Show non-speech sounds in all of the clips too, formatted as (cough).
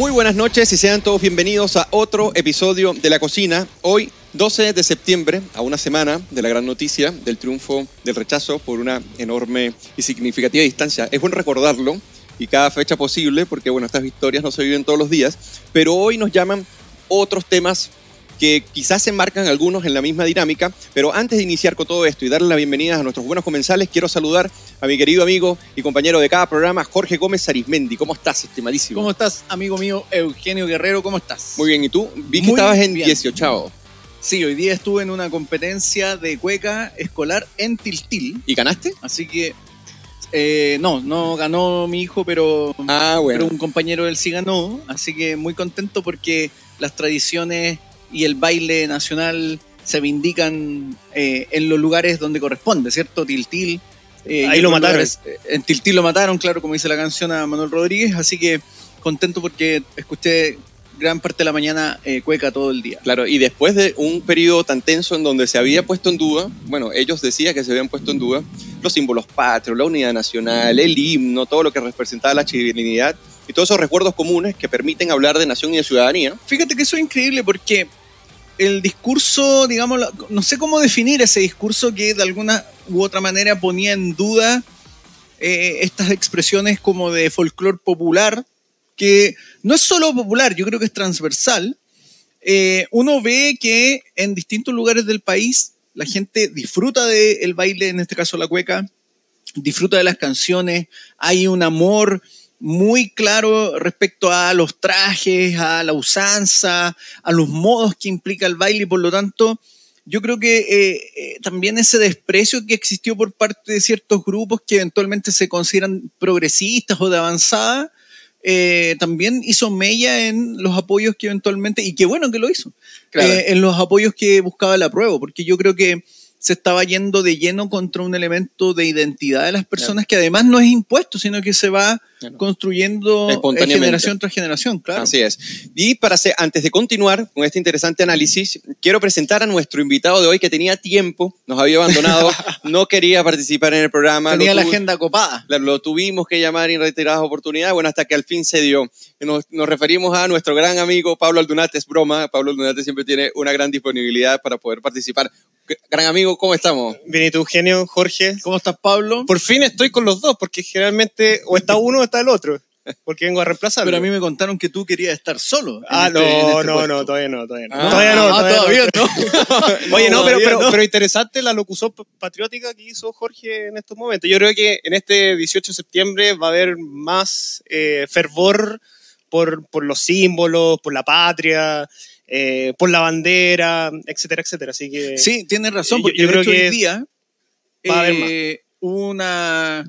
Muy buenas noches y sean todos bienvenidos a otro episodio de La Cocina. Hoy, 12 de septiembre, a una semana de la gran noticia del triunfo del rechazo por una enorme y significativa distancia. Es bueno recordarlo y cada fecha posible porque, bueno, estas victorias no se viven todos los días, pero hoy nos llaman otros temas que quizás se enmarcan algunos en la misma dinámica, pero antes de iniciar con todo esto y darle la bienvenida a nuestros buenos comensales, quiero saludar a mi querido amigo y compañero de cada programa, Jorge Gómez Arismendi. ¿Cómo estás, estimadísimo? ¿Cómo estás, amigo mío Eugenio Guerrero? ¿Cómo estás? Muy bien, ¿y tú? Vi que Muy estabas en bien. 18 Sí, hoy día estuve en una competencia de cueca escolar en Tiltil, ¿Y ganaste? así que eh, no, no ganó mi hijo, pero, Ah, bueno. pero un compañero de él sí ganó, así que muy contento porque las tradiciones y el baile nacional se vindican eh, en los lugares donde corresponde, ¿cierto? Tiltil. Eh, Ahí lo mataron. lugares, eh, En Tiltil lo mataron, claro, como dice la canción a Manuel Rodríguez, así que contento porque escuché gran parte de la mañana eh, cueca todo el día. Claro, y después de un periodo tan tenso en donde se había puesto en duda, bueno, ellos decían que se habían puesto en duda los símbolos patrios, la unidad nacional, el himno, todo lo que representaba la chilenidad y todos esos recuerdos comunes que permiten hablar de nación y de ciudadanía. Fíjate que eso es increíble porque el discurso, digamos, no sé cómo definir ese discurso que de alguna u otra manera ponía en duda eh, estas expresiones como de folclore popular, que no es solo popular, yo creo que es transversal. Eh, uno ve que en distintos lugares del país la gente disfruta del baile, en este caso la cueca, disfruta de las canciones, hay un amor muy claro respecto a los trajes, a la usanza, a los modos que implica el baile y por lo tanto yo creo que eh, eh, también ese desprecio que existió por parte de ciertos grupos que eventualmente se consideran progresistas o de avanzada, eh, también hizo mella en los apoyos que eventualmente, y qué bueno que lo hizo, Claro. eh, en los apoyos que buscaba el apruebo, porque yo creo que se estaba yendo de lleno contra un elemento de identidad de las personas que además no es impuesto, sino que se va Claro. construyendo eh, generación tras generación, claro. Así es. Y para hacer- antes de continuar con este interesante análisis, quiero presentar a nuestro invitado de hoy que tenía tiempo, nos había abandonado, (laughs) no quería participar en el programa. Tenía lo la agenda copada. Lo tuvimos que llamar en reiteradas oportunidades, bueno, hasta que al fin se dio. Nos, nos referimos a nuestro gran amigo Pablo Aldunate, es broma, Pablo Aldunate siempre tiene una gran disponibilidad para poder participar. Gran amigo, ¿cómo estamos? Bien, ¿y tú, Eugenio, Jorge? ¿Cómo estás, Pablo? Por fin estoy con los dos, porque generalmente o está uno o está el otro. Porque vengo a reemplazarlo. Pero a mí me contaron que tú querías estar solo. Ah, este- no, este no, no, todavía no, todavía no. Ah, todavía no, todavía, todavía no. (laughs) Oye, no, pero, interesante la locución patriótica que hizo Jorge en estos momentos. Yo creo que en este 18 de septiembre va a haber más eh, fervor por, por los símbolos, por la patria, eh, por la bandera, etcétera, etcétera. Así que Sí, tienes razón, porque yo creo que hoy día va a haber eh, hubo una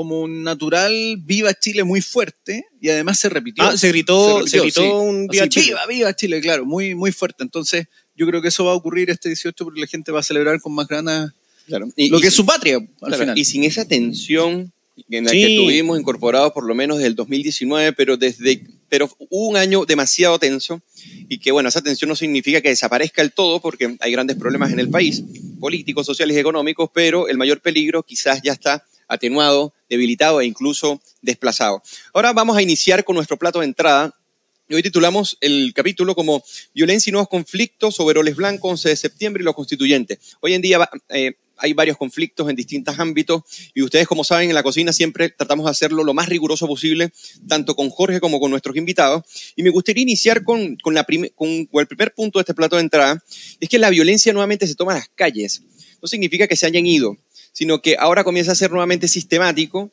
como un natural Viva Chile muy fuerte y además se repitió. Ah, se gritó, se repitió, gritó sí. un Viva Así, Chile. Viva, viva Chile, claro, muy, muy fuerte. Entonces, yo creo que eso va a ocurrir este 18 porque la gente va a celebrar con más ganas Claro. Y, lo y- que es su patria al claro, final. y sin esa tensión en la Sí. que tuvimos incorporados por lo menos desde el 2019, pero desde pero hubo un año demasiado tenso y que bueno, esa tensión no significa que desaparezca el todo porque hay grandes problemas en el país, políticos, sociales y económicos, pero el mayor peligro quizás ya está atenuado, debilitado e incluso desplazado. Ahora vamos a iniciar con nuestro plato de entrada. Hoy titulamos el capítulo como Violencia y nuevos conflictos sobre Oles Blancos, 11 de septiembre y los constituyentes. Hoy en día eh, hay varios conflictos en distintos ámbitos y ustedes, como saben, en la cocina siempre tratamos de hacerlo lo más riguroso posible, tanto con Jorge como con nuestros invitados. Y me gustaría iniciar con, con la con- con el primer punto de este plato de entrada, es que la violencia nuevamente se toma a las calles. No significa que se hayan ido, sino que ahora comienza a ser nuevamente sistemático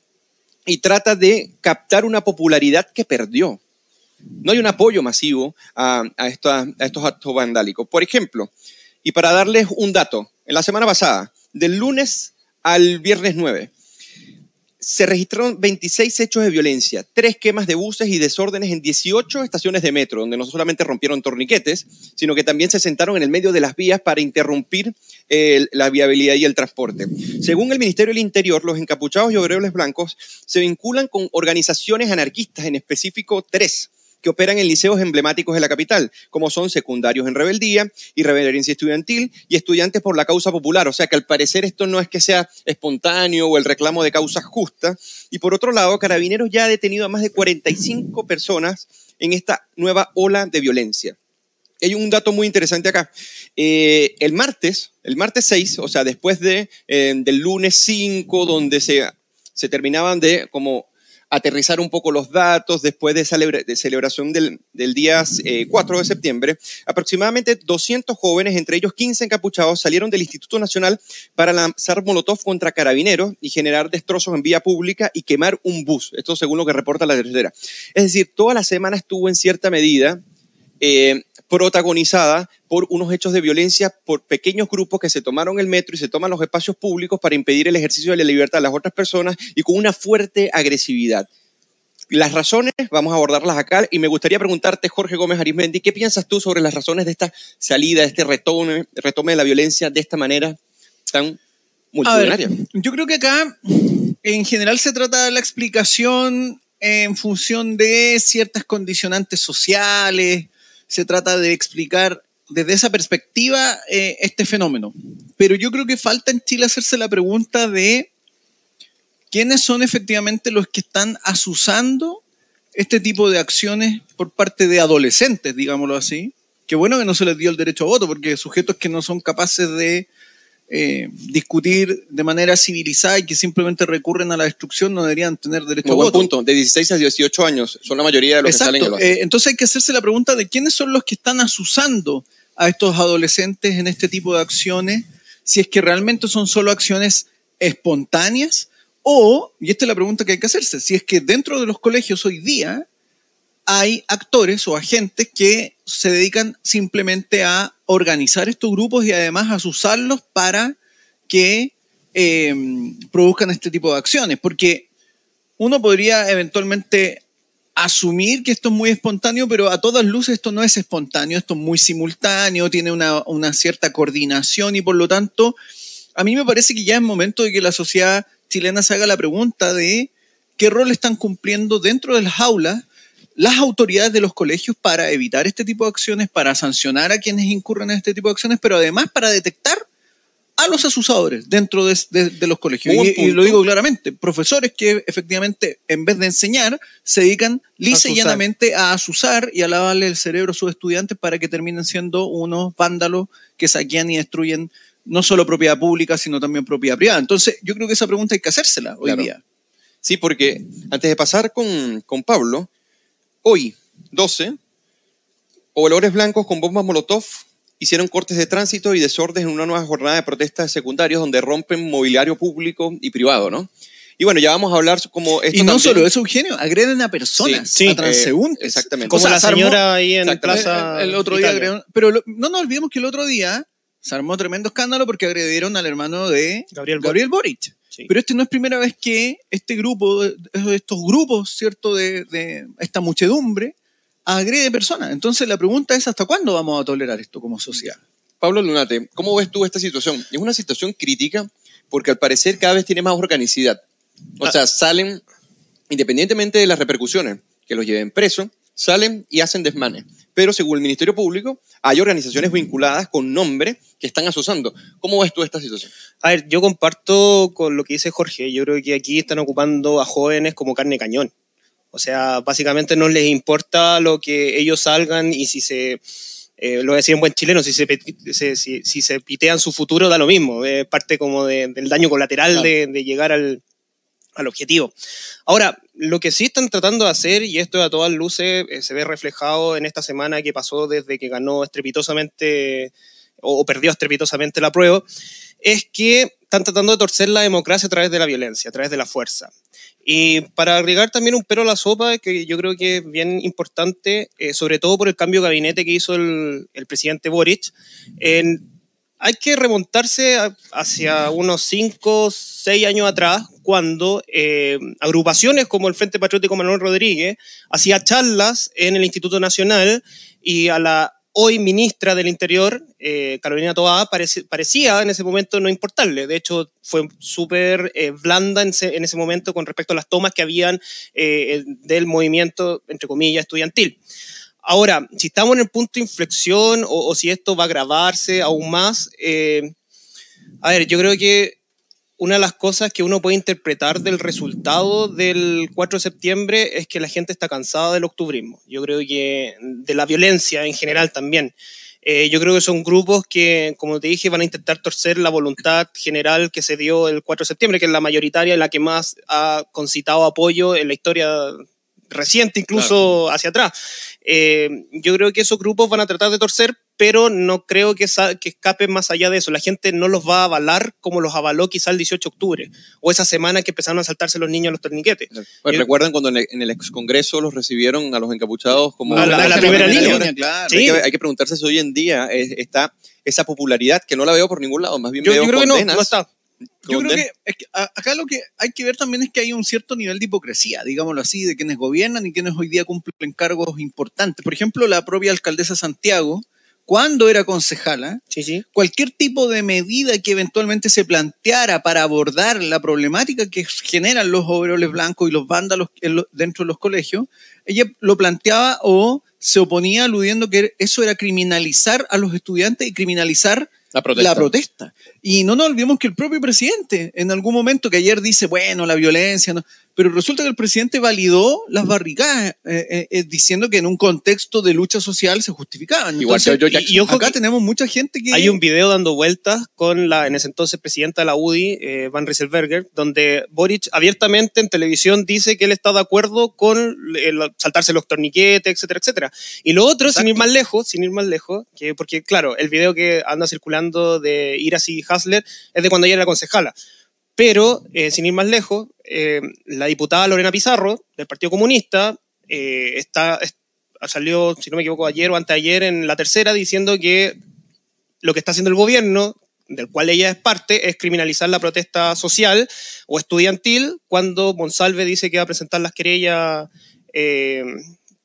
y trata de captar una popularidad que perdió. No hay un apoyo masivo a, estos actos vandálicos. Por ejemplo, y para darles un dato, en la semana pasada, del lunes al viernes 9, se registraron 26 hechos de violencia, tres quemas de buses y desórdenes en 18 estaciones de metro, donde no solamente rompieron torniquetes, sino que también se sentaron en el medio de las vías para interrumpir eh, la viabilidad y el transporte. Según el Ministerio del Interior, los encapuchados y obreros blancos se vinculan con organizaciones anarquistas, en específico tres, que operan en liceos emblemáticos de la capital, como son secundarios en rebeldía, irreverencia estudiantil y estudiantes por la causa popular. O sea que al parecer esto no es que sea espontáneo o el reclamo de causas justas. Y por otro lado, Carabineros ya ha detenido a más de 45 personas en esta nueva ola de violencia. Hay un dato muy interesante acá. Eh, el martes, el martes 6, o sea, después de, eh, del lunes 5, donde se, se terminaban de como aterrizar un poco los datos después de esa celebración del, del día 4 eh, de septiembre, aproximadamente 200 jóvenes, entre ellos 15 encapuchados, salieron del Instituto Nacional para lanzar molotov contra carabineros y generar destrozos en vía pública y quemar un bus. Esto según lo que reporta la tercera. Es decir, toda la semana estuvo en cierta medida eh, protagonizada por unos hechos de violencia por pequeños grupos que se tomaron el metro y se toman los espacios públicos para impedir el ejercicio de la libertad de las otras personas y con una fuerte agresividad. Las razones, vamos a abordarlas acá y me gustaría preguntarte, Jorge Gómez Arismendi, ¿qué piensas tú sobre las razones de esta salida, de este retome, retome de la violencia de esta manera tan multitudinaria? yo creo que acá en general se trata de la explicación en función de ciertas condicionantes sociales, se trata de explicar desde esa perspectiva eh, este fenómeno. Pero yo creo que falta en Chile hacerse la pregunta de quiénes son efectivamente los que están asusando este tipo de acciones por parte de adolescentes, digámoslo así. Qué bueno que no se les dio el derecho a voto, porque sujetos que no son capaces de eh, discutir de manera civilizada y que simplemente recurren a la destrucción no deberían tener derecho a buen voto. punto, de 16 a 18 años son la mayoría de los que salen. Eh, entonces hay que hacerse la pregunta de quiénes son los que están asusando a estos adolescentes en este tipo de acciones, si es que realmente son solo acciones espontáneas o, y esta es la pregunta que hay que hacerse, si es que dentro de los colegios hoy día hay actores o agentes que se dedican simplemente a organizar estos grupos y además a usarlos para que em, produzcan este tipo de acciones. Porque uno podría eventualmente asumir que esto es muy espontáneo, pero a todas luces esto no es espontáneo, esto es muy simultáneo, tiene una, cierta coordinación y por lo tanto, a mí me parece que ya es momento de que la sociedad chilena se haga la pregunta de qué rol están cumpliendo dentro de las las autoridades de los colegios para evitar este tipo de acciones, para sancionar a quienes incurren en este tipo de acciones, pero además para detectar a los asusadores dentro de, los colegios. Y, lo digo claramente, profesores que efectivamente en vez de enseñar se dedican lisa y llanamente a asusar y a lavarle el cerebro a sus estudiantes para que terminen siendo unos vándalos que saquean y destruyen no solo propiedad pública, sino también propiedad privada. Entonces, yo creo que esa pregunta hay que hacérsela hoy día. Sí, porque antes de pasar con, con Pablo, Hoy, 12, pobladores blancos con bombas Molotov hicieron cortes de tránsito y desorden en una nueva jornada de protestas de secundarios donde rompen mobiliario público y privado, ¿no? Y bueno, ya vamos a hablar como esto Y no solo eso, Eugenio, agreden a personas, a transeúntes. Eh, exactamente. Como la señora ahí en Plaza el, otro día agredieron, Pero no nos olvidemos que el otro día se armó tremendo escándalo porque agredieron al hermano de Gabriel, Gabriel Boric. Pero este no es primera vez que este grupo, estos grupos, ¿cierto?, de, esta muchedumbre, agrede personas. Entonces la pregunta es, ¿hasta cuándo vamos a tolerar esto como sociedad? Pablo Lunate, ¿cómo ves tú esta situación? Es una situación crítica porque al parecer cada vez tiene más organicidad. O ah. sea, salen, independientemente de las repercusiones, que los lleven preso, salen y hacen desmanes. Pero según el Ministerio Público, hay organizaciones vinculadas con nombre que están asociando. ¿Cómo ves tú esta situación? A ver, yo comparto con lo que dice Jorge. Yo creo que aquí están ocupando a jóvenes como carne cañón. O sea, básicamente no les importa lo que ellos salgan y si se, eh, lo decía en buen chileno, si se, si, si, se pitean su futuro da lo mismo. Es parte como del daño colateral de, de, llegar al, al objetivo. Ahora, lo que sí están tratando de hacer, y esto a todas luces eh, se ve reflejado en esta semana que pasó desde que ganó estrepitosamente o, perdió estrepitosamente la prueba, es que están tratando de torcer la democracia a través de la violencia, a través de la fuerza. Y para agregar también un pero a la sopa, que yo creo que es bien importante, eh, sobre todo por el cambio de gabinete que hizo el, presidente Boric, hay que remontarse hacia unos 5, 6 años atrás, cuando eh, agrupaciones como el Frente Patriótico Manuel Rodríguez hacía charlas en el Instituto Nacional y a la hoy ministra del Interior, eh, Carolina Toá, parecía en ese momento no importarle. De hecho, fue súper eh, blanda en ese, momento con respecto a las tomas que habían eh, del movimiento, entre comillas, estudiantil. Ahora, si estamos en el punto de inflexión o, si esto va a agravarse aún más, a ver, yo creo que una de las cosas que uno puede interpretar del resultado del 4 de septiembre es que la gente está cansada del octubrismo. Yo creo que de la violencia en general también. Eh, yo creo que son grupos que, como te dije, van a intentar torcer la voluntad general que se dio el 4 de septiembre, que es la mayoritaria, la que más ha concitado apoyo en la historia reciente, incluso hacia atrás. Eh, yo creo que esos grupos van a tratar de torcer, pero no creo que, que escapen más allá de eso. La gente no los va a avalar como los avaló quizá el 18 de octubre o esa semana que empezaron a saltarse los niños a los torniquetes. Pues eh, ¿Recuerdan cuando en el, ex Congreso los recibieron a los encapuchados como a la, primera línea? hay, que, preguntarse si hoy en día está esa popularidad que no la veo por ningún lado, más bien yo, veo yo creo que no, no está. Yo creo que, acá lo que hay que ver también es que hay un cierto nivel de hipocresía, digámoslo así, de quienes gobiernan y quienes hoy día cumplen cargos importantes. Por ejemplo, la propia alcaldesa Santiago, cuando era concejala, cualquier tipo de medida que eventualmente se planteara para abordar la problemática que generan los overoles blancos y los vándalos dentro de los colegios, ella lo planteaba o se oponía aludiendo que eso era criminalizar a los estudiantes y criminalizar la protesta. Y no nos olvidemos que el propio presidente, en algún momento que ayer dice, bueno, la violencia, no, pero resulta que el presidente validó las barricadas eh, eh, eh, diciendo que en un contexto de lucha social se justificaban. Igual y, acá tenemos mucha gente que... Hay un video dando vueltas con la en ese entonces presidenta de la UDI, Van Rieselberger, donde Boric abiertamente en televisión dice que él está de acuerdo con saltarse los torniquetes, etcétera, etcétera. Y lo otro, sin ir más lejos, sin ir más lejos, que porque claro, el video que anda circulando de Iras y Hasler es de cuando ella era concejala. Pero, eh, sin ir más lejos, eh, la diputada Lorena Pizarro, del Partido Comunista, eh, está, salió, si no me equivoco, ayer o anteayer en la tercera diciendo que lo que está haciendo el gobierno, del cual ella es parte, es criminalizar la protesta social o estudiantil cuando Monsalve dice que va a presentar las querellas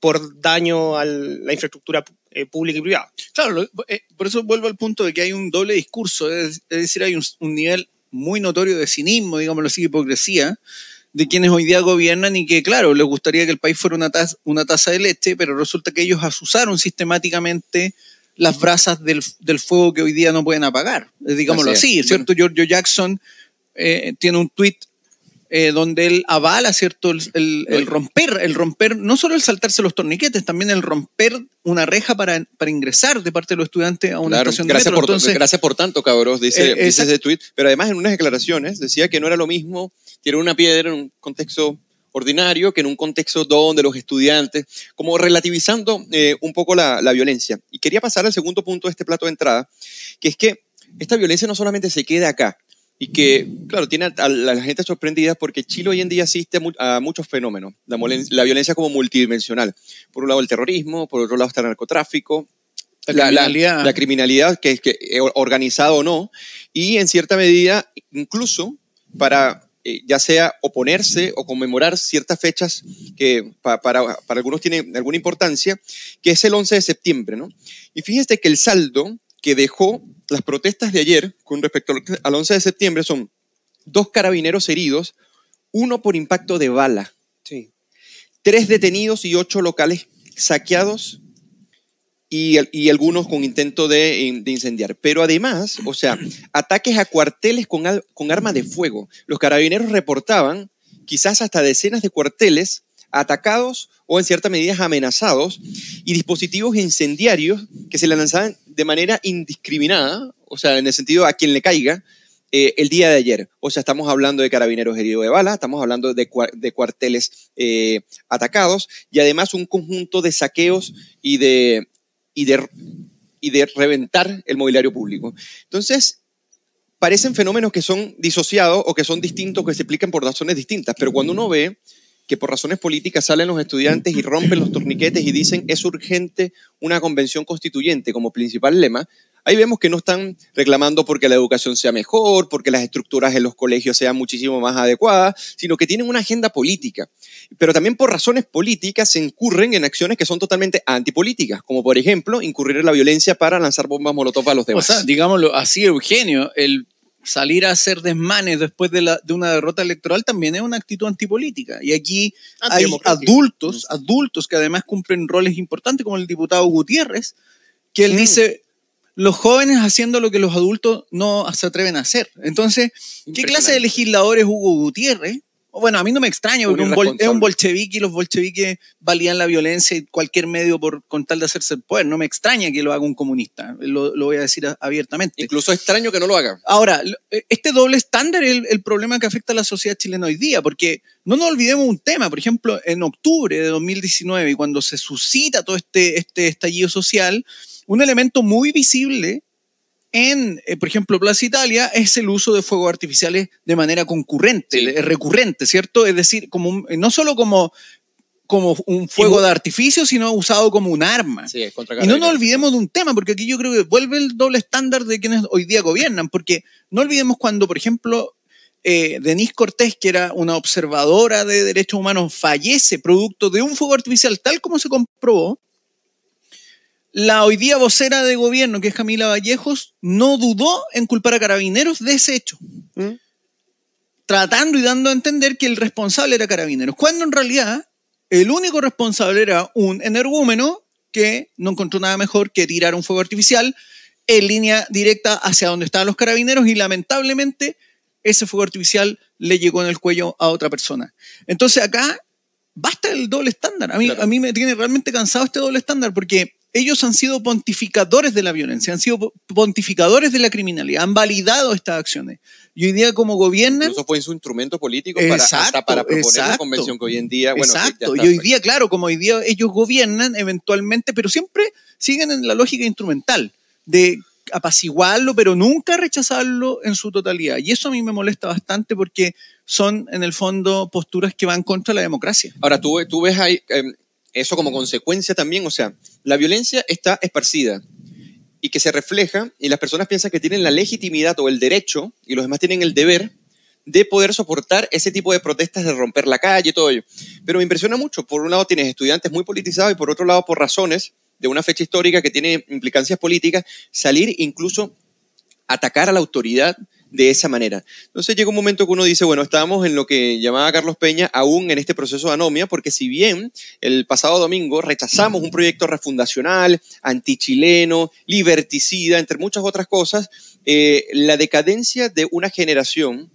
por daño a la infraestructura pública y privada. Claro, por eso vuelvo al punto de que hay un doble discurso, es, decir, hay un nivel muy notorio de cinismo, digámoslo así, hipocresía, de quienes hoy día gobiernan y que, claro, les gustaría que el país fuera una taza, una taza de leche, pero resulta que ellos asusaron sistemáticamente las brasas del, fuego que hoy día no pueden apagar. Eh, digámoslo así, ¿cierto? Giorgio Jackson eh, tiene un tuit eh, donde él avala, ¿cierto? El, romper, el romper, no solo el saltarse los torniquetes, también el romper una reja para, para ingresar de parte de los estudiantes a una estación de gracias Por, gracias por tanto, cabros, dice, eh, ese tweet. Pero además en unas declaraciones decía que no era lo mismo tirar una piedra en un contexto ordinario que en un contexto donde los estudiantes, como relativizando eh, un poco la, la violencia. Y quería pasar al segundo punto de este plato de entrada, que es que esta violencia no solamente se queda acá, y que, claro, tiene a la gente sorprendida porque Chile hoy en día asiste a muchos fenómenos. La, violencia como multidimensional. Por un lado el terrorismo, por otro lado está el narcotráfico, la criminalidad, la, criminalidad que es que, eh, organizada o no, y en cierta medida incluso para eh, ya sea oponerse o conmemorar ciertas fechas que para, para, algunos tienen alguna importancia, que es el 11 de septiembre. ¿no? Y fíjese que el saldo que dejó las protestas de ayer con respecto al 11 de septiembre son dos carabineros heridos, uno por impacto de bala, tres detenidos y ocho locales saqueados y, algunos con intento de, incendiar. Pero además, o sea, ataques a cuarteles con, con armas de fuego. Los carabineros reportaban quizás hasta decenas de cuarteles atacados o en cierta medida amenazados y dispositivos incendiarios que se le lanzaban de manera indiscriminada, o sea, en el sentido a quien le caiga, eh, el día de ayer. O sea, estamos hablando de carabineros heridos de bala, estamos hablando de, cuarteles eh, atacados y además un conjunto de saqueos y de, y de, reventar el mobiliario público. Entonces, parecen fenómenos que son disociados o que son distintos, que se explican por razones distintas, pero cuando uno ve que por razones políticas salen los estudiantes y rompen los torniquetes y dicen es urgente una convención constituyente como principal lema, Ahí vemos que no están reclamando porque la educación sea mejor, porque las estructuras en los colegios sean muchísimo más adecuadas, sino que tienen una agenda política. Pero también por razones políticas se incurren en acciones que son totalmente antipolíticas, como por ejemplo incurrir en la violencia para lanzar bombas molotov a los demás. O sea, digámoslo así, Eugenio, el salir a hacer desmanes después de, la, de, una derrota electoral también es una actitud antipolítica. Y aquí hay adultos, mm. adultos que además cumplen roles importantes, como el diputado Gutiérrez, que él dice, los jóvenes haciendo lo que los adultos no se atreven a hacer. Entonces, ¿qué clase de legislador es Hugo Gutiérrez? Bueno, a mí no me extraña, porque es un bolchevique y los bolcheviques valían la violencia y cualquier medio por, con tal de hacerse el poder. No me extraña que lo haga un comunista, lo, voy a decir abiertamente. Incluso extraño que no lo haga. Ahora, e, este doble estándar es el, problema que afecta a la sociedad chilena hoy día, porque no nos olvidemos un tema, por ejemplo, en octubre de 2019, y cuando se suscita todo este, este estallido social, un elemento muy visible en, eh, por ejemplo, Plaza Italia es el uso de fuegos artificiales de manera concurrente, recurrente, ¿cierto? Es decir, como no solo como, como un fuego de artificio, sino usado como un arma. y no nos olvidemos de un tema, porque aquí yo creo que vuelve el doble estándar de quienes hoy día gobiernan, porque no olvidemos cuando, por ejemplo, eh, Denise Cortés, que era una observadora de derechos humanos, fallece producto de un fuego artificial, tal como se comprobó, la hoy día vocera de gobierno, que es Camila Vallejos, no dudó en culpar a carabineros de ese hecho. ¿Mm? Tratando y dando a entender que el responsable era carabineros. Cuando en realidad el único responsable era un energúmeno que no encontró nada mejor que tirar un fuego artificial en línea directa hacia donde estaban los carabineros y lamentablemente ese fuego artificial le llegó en el cuello a otra persona. Entonces acá basta el doble estándar. A mí, a mí me tiene realmente cansado este doble estándar porque ellos han sido pontificadores de la violencia, han sido pontificadores de la criminalidad, han validado estas acciones. Y hoy día como gobiernan... Eso fue su instrumento político para, hasta para proponer la convención que hoy en día... Bueno, exacto, y hoy día, claro, como hoy día ellos gobiernan eventualmente, pero siempre siguen en la lógica instrumental de apaciguarlo, pero nunca rechazarlo en su totalidad. Y eso a mí me molesta bastante porque son, en el fondo, posturas que van contra la democracia. Ahora, tú, tú ves ahí, em, eso como consecuencia también, o sea, la violencia está esparcida y que se refleja y las personas piensan que tienen la legitimidad o el derecho y los demás tienen el deber de poder soportar ese tipo de protestas, de romper la calle y todo ello. Pero me impresiona mucho, por un lado tienes estudiantes muy politizados y por otro lado por razones de una fecha histórica que tiene implicancias políticas, salir incluso a atacar a la autoridad de esa manera. Entonces llega un momento que uno dice, bueno, estábamos en lo que llamaba Carlos Peña aún en este proceso de anomia, porque si bien el pasado domingo rechazamos un proyecto refundacional, antichileno, liberticida, entre muchas otras cosas, eh, la decadencia de una generación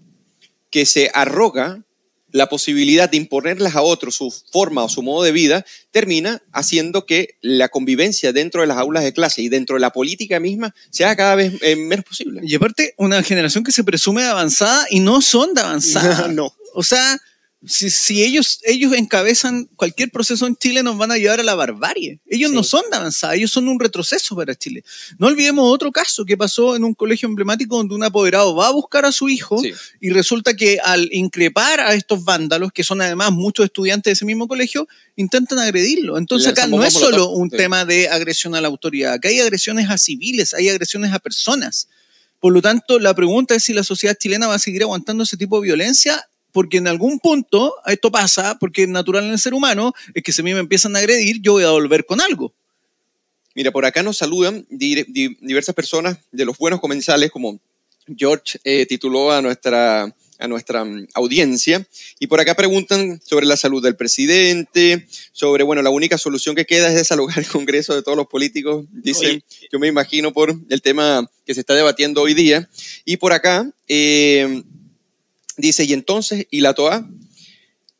que se arroga la posibilidad de imponerles a otros su forma o su modo de vida, termina haciendo que la convivencia dentro de las aulas de clase y dentro de la política misma sea cada vez eh, menos posible. Y aparte, una generación que se presume de avanzada y no son de avanzada. (laughs) no. O sea, si, ellos, ellos encabezan cualquier proceso en Chile, nos van a llevar a la barbarie. Ellos no son de avanzada, ellos son un retroceso para Chile. No olvidemos otro caso que pasó en un colegio emblemático donde un apoderado va a buscar a su hijo y resulta que al increpar a estos vándalos, que son además muchos estudiantes de ese mismo colegio, intentan agredirlo. Entonces acá no es solo un tema de agresión a la autoridad, acá hay agresiones a civiles, hay agresiones a personas. Por lo tanto, la pregunta es si la sociedad chilena va a seguir aguantando ese tipo de violencia porque en algún punto esto pasa, porque es natural en el ser humano, es que si a mí me empiezan a agredir, yo voy a volver con algo. Mira, por acá nos saludan diversas personas de los buenos comensales, como George eh, tituló a nuestra, a nuestra mm, audiencia, y por acá preguntan sobre la salud del presidente, sobre, bueno, la única solución que queda es desalojar el Congreso de todos los políticos, dice, yo me imagino por el tema que se está debatiendo hoy día. Y por acá, eh, Dice, y entonces, ¿y la Toa?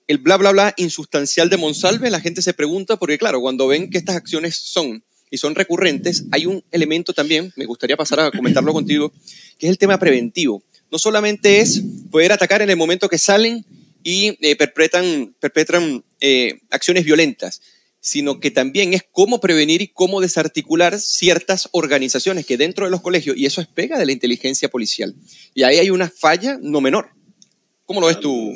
El bla, bla, bla insustancial de Monsalve, la gente se pregunta, porque claro, cuando ven que estas acciones son y son recurrentes, hay un elemento también, me gustaría pasar a comentarlo contigo, que es el tema preventivo. No solamente es poder atacar en el momento que salen y eh, perpetran, eh, acciones violentas, sino que también es cómo prevenir y cómo desarticular ciertas organizaciones que dentro de los colegios, y eso es pega de la inteligencia policial. Y ahí hay una falla no menor. ¿Cómo lo ves tú?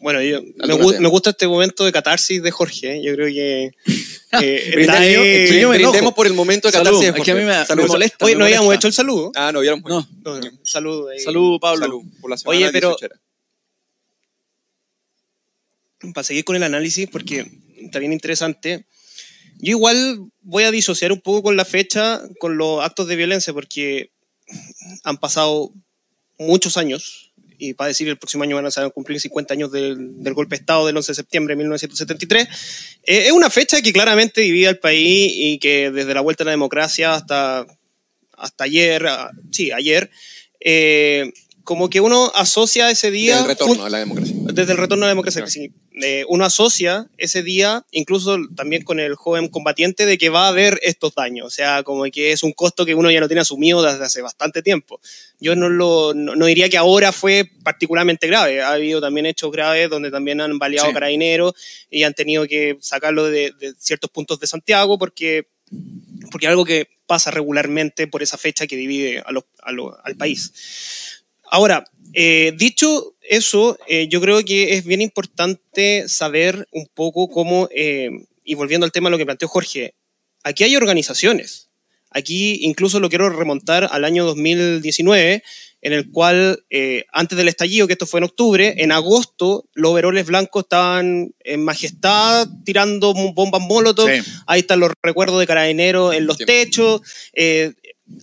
Bueno, yo, me, gu- me gusta este momento de catarsis de Jorge. ¿eh? Yo creo que. (laughs) eh, me enojo. Brindemos por el momento de Salud, catarsis de es que a mí Jorge. me- Salud. me molesta. Oye, me no habíamos hecho el saludo. Ah, no, hubiéramos. No. No, no, Salud. ahí. Salud, Pablo. Salud por la semana Oye, pero- 18. para seguir con el análisis, porque está bien interesante. Yo igual voy a disociar un poco con la fecha, con los actos de violencia, porque han pasado muchos años, y para decir el próximo año van a cumplir 50 años del, golpe de Estado del 11 de septiembre de 1973. Eh, es una fecha que claramente divide al país y que desde la vuelta a la democracia hasta, hasta ayer, ah, sí, ayer, eh, como que uno asocia ese día... el retorno a la democracia. Desde el retorno a la democracia, Claro. sí. Eh, uno asocia ese día, incluso también con el joven combatiente, de que va a haber estos daños. O sea, como que es un costo que uno ya no tiene asumido desde hace bastante tiempo. Yo no, lo, no, no diría que ahora fue particularmente grave. Ha habido también hechos graves donde también han baleado Sí. carabineros y han tenido que sacarlo de, de ciertos puntos de Santiago porque, porque es algo que pasa regularmente por esa fecha que divide a lo- al país. Ahora, eh, dicho eso, eh, yo creo que es bien importante saber un poco cómo, eh, y volviendo al tema de lo que planteó Jorge, aquí hay organizaciones. Aquí incluso lo quiero remontar al año 2019, en el cual, eh, antes del estallido, que esto fue en octubre, en agosto los overoles blancos estaban en majestad tirando bombas molotov. Sí. Ahí están los recuerdos de carabineros en los Sí. techos, eh,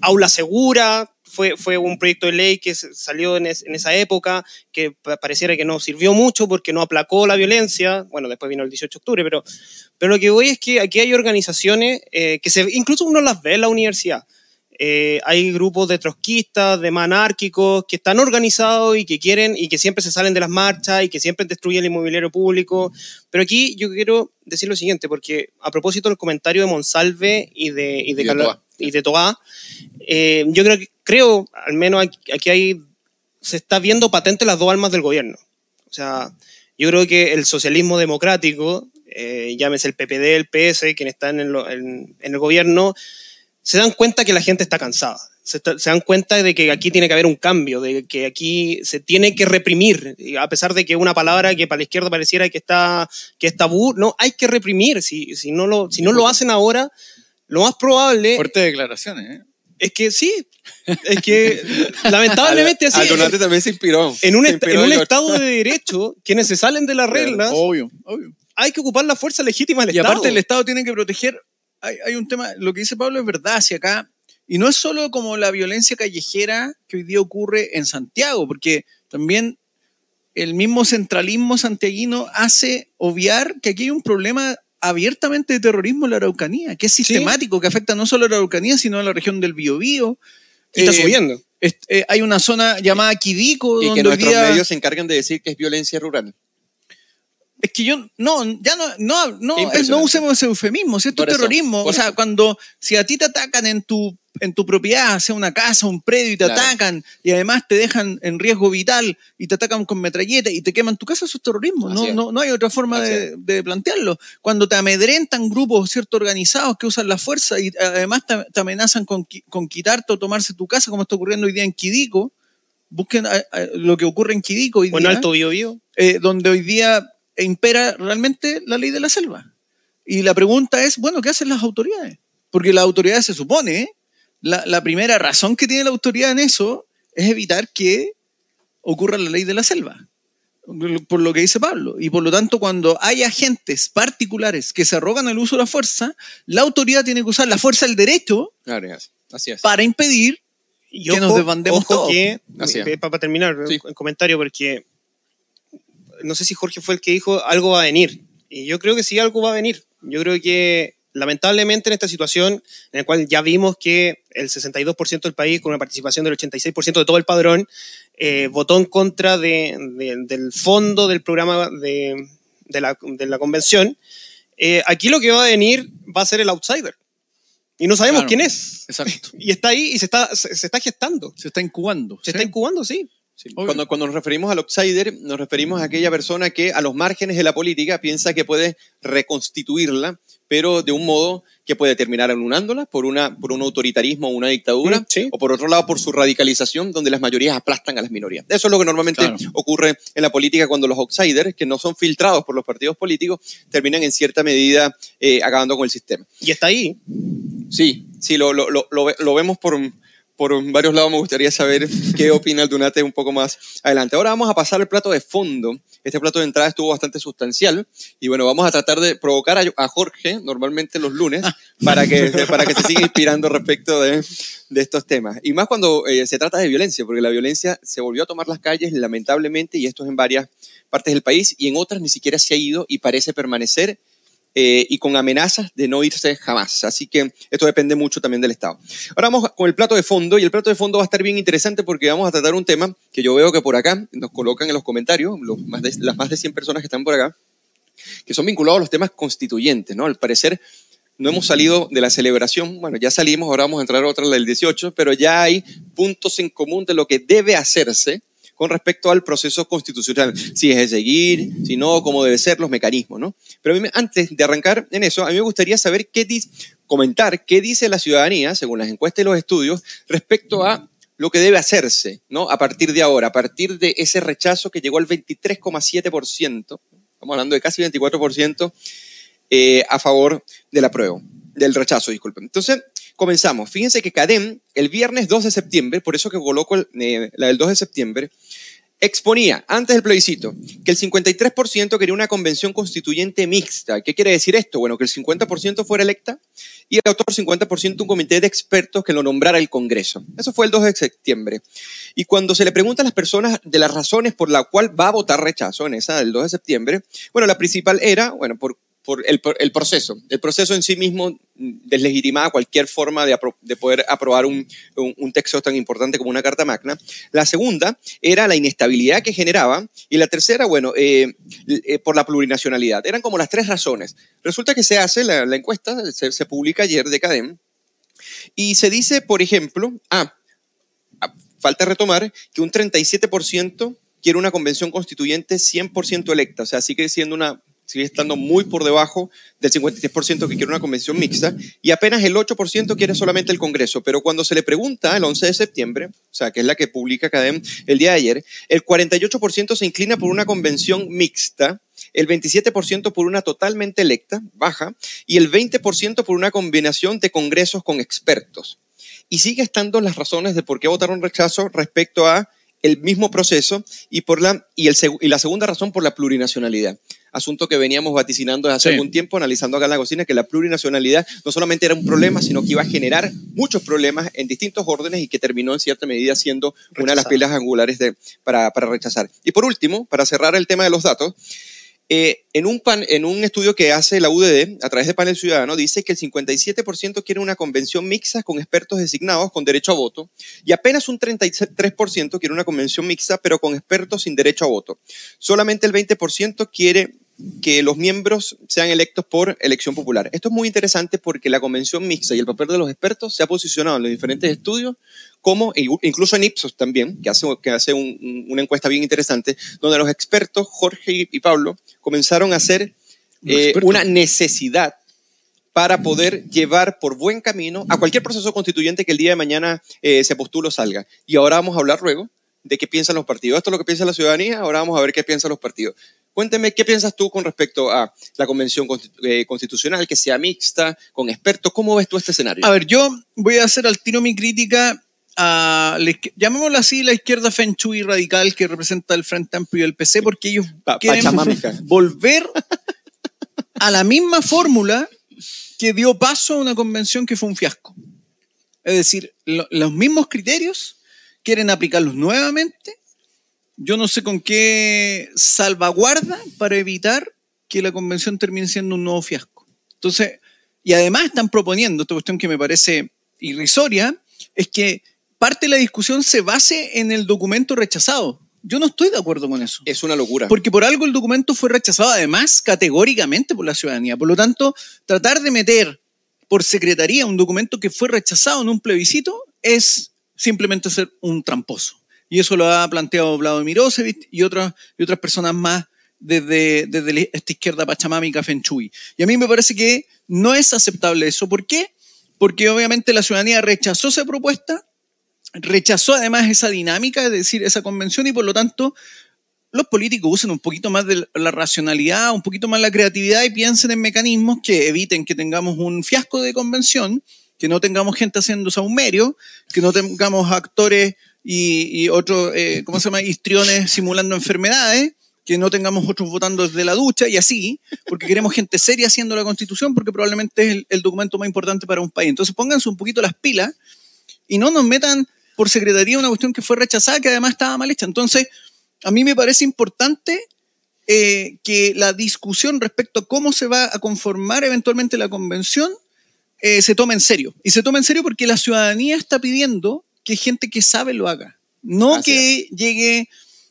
aula segura. Fue, fue un proyecto de ley que salió en, es- en esa época, que pa- pareciera que no sirvió mucho porque no aplacó la violencia. Bueno, después vino el 18 de octubre, pero, pero lo que voy es que aquí hay organizaciones eh, que se, incluso uno las ve en la universidad. Eh, hay grupos de trotskistas, de manárquicos, que están organizados y que quieren y que siempre se salen de las marchas y que siempre destruyen el inmobiliario público. Pero aquí yo quiero decir lo siguiente, porque a propósito del comentario de Monsalve y de, y de, Y de Carla- Toá. y de Toá, eh, yo creo, que- creo, al menos aquí, hay, se está viendo patente las dos almas del gobierno. O sea, yo creo que el socialismo democrático, eh, llámese el PPD, el PS, quienes están en, en- en el gobierno, se dan cuenta que la gente está cansada. Se, está- se dan cuenta de que aquí tiene que haber un cambio, de que aquí se tiene que reprimir, a pesar de que una palabra que para la izquierda pareciera que, está, que es tabú, no, hay que reprimir. Si, si, no, lo, si no lo hacen ahora, lo más probable Fuertes declaraciones, ¿eh? Es que sí, es que lamentablemente así. Al donante también se inspiró. En un, Se en un. Estado de Derecho, quienes se salen de las Claro. reglas, Obvio, obvio. hay que ocupar la fuerza legítima del Y Estado. aparte el Estado tiene que proteger, hay, hay un tema, lo que dice Pablo es verdad hacia acá, y no es solo como la violencia callejera que hoy día ocurre en Santiago, porque también el mismo centralismo santiaguino hace obviar que aquí hay un problema abiertamente de terrorismo en la Araucanía, que es sistemático, que afecta no solo a la Araucanía, sino a la región del Biobío. Y está Eh, subiendo. est- eh, hay una zona llamada Quidico, Y donde que nuestros día- medios se encargan de decir que es violencia rural. Es que yo, no, ya no, no, no, es- usemos ese eufemismo, ¿cierto? Por eso, terrorismo. por o sea, eso. cuando, si a ti te atacan en tu, en tu propiedad, sea una casa, un predio, y te Claro. atacan, y además te dejan en riesgo vital, y te atacan con metralleta, y te queman tu casa, eso es terrorismo. No, es. no, no hay otra forma de, de plantearlo. Cuando te amedrentan grupos, ¿cierto? Organizados que usan la fuerza, y además te, te amenazan con, con quitarte o tomarse tu casa, como está ocurriendo hoy día en Quidico, busquen a- a- lo que ocurre en Quidico hoy O en día Alto Bio Bio. eh, donde hoy día impera realmente la ley de la selva. Y la pregunta es, bueno, ¿qué hacen las autoridades? Porque las autoridades se supone, ¿eh? La, la primera razón que tiene la autoridad en eso es evitar que ocurra la ley de la selva, por lo que dice Pablo. Y por lo tanto, cuando hay agentes particulares que se arrogan el uso de la fuerza, la autoridad tiene que usar la fuerza del derecho Claro, así- así es. para impedir Y Que nos desbandemos ojo todos. que, Así es. eh, para terminar Sí. el comentario, porque no sé si Jorge fue el que dijo algo va a venir. Y yo creo que sí, algo va a venir. Yo creo que lamentablemente en esta situación en la cual ya vimos que el 62% del país, con una participación del 86% de todo el padrón, eh, votó en contra de- de- del fondo del programa de, de la, de la convención, eh, aquí lo que va a venir va a ser el outsider. Y no sabemos Claro. quién es. Exacto. (laughs) Y está ahí y se está, se, se está gestando. Se está incubando. Se ¿sí? está incubando, sí. Sí. Cuando, cuando nos referimos al outsider, nos referimos a aquella persona que a los márgenes de la política piensa que puede reconstituirla pero de un modo que puede terminar anulándolas por, una, por un autoritarismo o una dictadura, sí. o por otro lado por su radicalización, donde las mayorías aplastan a las minorías. Eso es lo que normalmente Claro. ocurre en la política cuando los outsiders, que no son filtrados por los partidos políticos, terminan en cierta medida eh, acabando con el sistema. Y está ahí. Sí, sí, lo, lo, lo, lo vemos por, por varios lados. Me gustaría saber qué opina el Dunate un poco más adelante. Ahora vamos a pasar al plato de fondo. Este plato de entrada estuvo bastante sustancial. Y bueno, vamos a tratar de provocar a, Jorge, normalmente los lunes, (laughs) para que, para que se siga inspirando respecto de, de estos temas. Y más cuando eh, se trata de violencia, porque la violencia se volvió a tomar las calles, lamentablemente, y esto es en varias partes del país, y en otras ni siquiera se ha ido y parece permanecer eh, y con amenazas de no irse jamás. Así que esto depende mucho también del Estado. Ahora vamos con el plato de fondo y el plato de fondo va a estar bien interesante porque vamos a tratar un tema que yo veo que por acá nos colocan en los comentarios, los más de- las más de 100 personas que están por acá, que son vinculados a los temas constituyentes. ¿no? Al parecer no hemos salido de la celebración, bueno, ya salimos, ahora vamos a entrar a otra, la del 18, pero ya hay puntos en común de lo que debe hacerse con respecto al proceso constitucional, si es de seguir, si no, cómo debe ser, los mecanismos, ¿no? Pero a mí antes de arrancar en eso, a mí me gustaría saber qué dice, comentar qué dice la ciudadanía, según las encuestas y los estudios, respecto a lo que debe hacerse, ¿no? A partir de ahora, a partir de ese rechazo que llegó al 23,7%, estamos hablando de casi 24%, eh, a favor del apruebo, del rechazo, disculpen. Entonces, comenzamos. Fíjense que CADEM, el viernes 2 de septiembre, por eso que coloco el- eh, la del 2 de septiembre, exponía antes del plebiscito que el 53% quería una convención constituyente mixta. ¿Qué quiere decir esto? Bueno, que el 50% fuera electa y el otro 50% un comité de expertos que lo nombrara el Congreso. Eso fue el 2 de septiembre. Y cuando se le pregunta a las personas de las razones por la cual va a votar rechazo en esa del 2 de septiembre, bueno, la principal era, bueno, por, por el, el proceso. El proceso en sí mismo deslegitimaba cualquier forma de, apro- de poder aprobar un, un- un texto tan importante como una Carta Magna. La segunda era la inestabilidad que generaba. Y la tercera, bueno, eh, eh, por la plurinacionalidad. Eran como las tres razones. Resulta que se hace la, la encuesta, se, se publica ayer de CADEM, y se dice, por ejemplo, ah, ah, falta retomar que un 37% quiere una convención constituyente 100% electa, o sea, sigue siendo una sigue estando muy por debajo del 53% que quiere una convención mixta y apenas el 8% quiere solamente el Congreso, pero cuando se le pregunta el 11 de septiembre, o sea, que es la que publica CADEM el día de ayer, el 48% se inclina por una convención mixta, el 27% por una totalmente electa, baja, y el 20% por una combinación de congresos con expertos y sigue estando las razones de por qué votaron rechazo respecto a el mismo proceso y, por la, y, el, y la segunda razón por la plurinacionalidad. Asunto que veníamos vaticinando desde hace Sí. algún tiempo, analizando acá en la cocina, que la plurinacionalidad no solamente era un problema, sino que iba a generar muchos problemas en distintos órdenes y que terminó en cierta medida siendo una de las pilas angulares de, para, para rechazar. Y por último, para cerrar el tema de los datos, eh, en, un en un estudio que hace la UDD a través de Panel Ciudadano, dice que el 57% quiere una convención mixta con expertos designados con derecho a voto y apenas un 33% quiere una convención mixta pero con expertos sin derecho a voto. Solamente el 20% quiere que los miembros sean electos por elección popular. Esto es muy interesante porque la convención mixta y el papel de los expertos se ha posicionado en los diferentes estudios como, e incluso en Ipsos también, que hace, que hace un- un- una encuesta bien interesante, donde los expertos, Jorge y, y Pablo, comenzaron a hacer eh, una necesidad para poder llevar por buen camino a cualquier proceso constituyente que el día de mañana eh, se postule o salga. Y ahora vamos a hablar luego de qué piensan los partidos. Esto es lo que piensa la ciudadanía, ahora vamos a ver qué piensan los partidos. Cuénteme, ¿qué piensas tú con respecto a la convención eh, constitucional, que sea mixta, con expertos? ¿Cómo ves tú este escenario? A ver, yo voy a hacer al tiro mi crítica a, la llamémoslo así, la izquierda Feng Shui radical que representa el Frente Amplio y el PC, porque ellos Pa- quieren pachamámica. volver a la misma fórmula que dio paso a una convención que fue un fiasco. Es decir, lo- los mismos criterios quieren aplicarlos nuevamente. Yo no sé con qué salvaguarda para evitar que la convención termine siendo un nuevo fiasco. Entonces, y además están proponiendo, esta cuestión que me parece irrisoria, es que parte de la discusión se base en el documento rechazado. Yo no estoy de acuerdo con eso. Es una locura. Porque por algo el documento fue rechazado, además, categóricamente por la ciudadanía. Por lo tanto, tratar de meter por secretaría un documento que fue rechazado en un plebiscito es simplemente ser un tramposo. Y eso lo ha planteado Vladimir Mirosevic y otras, y otras personas más desde, desde esta izquierda pachamámica Fenchui. Y a mí me parece que no es aceptable eso. ¿Por qué? Porque obviamente la ciudadanía rechazó esa propuesta, rechazó además esa dinámica, es decir, esa convención, y por lo tanto los políticos usen un poquito más de la racionalidad, un poquito más la creatividad y piensen en mecanismos que eviten que tengamos un fiasco de convención, que no tengamos gente haciendo saumerio, que no tengamos actores y, otros, eh, ¿cómo se llama?, histriones simulando enfermedades, que no tengamos otros votando desde la ducha y así, porque queremos gente seria haciendo la constitución, porque probablemente es el, documento más importante para un país. Entonces pónganse un poquito las pilas y no nos metan por secretaría una cuestión que fue rechazada, que además estaba mal hecha. Entonces, a mí me parece importante eh, que la discusión respecto a cómo se va a conformar eventualmente la convención eh, se tome en serio. Y se tome en serio porque la ciudadanía está pidiendo que gente que sabe lo haga. No que llegue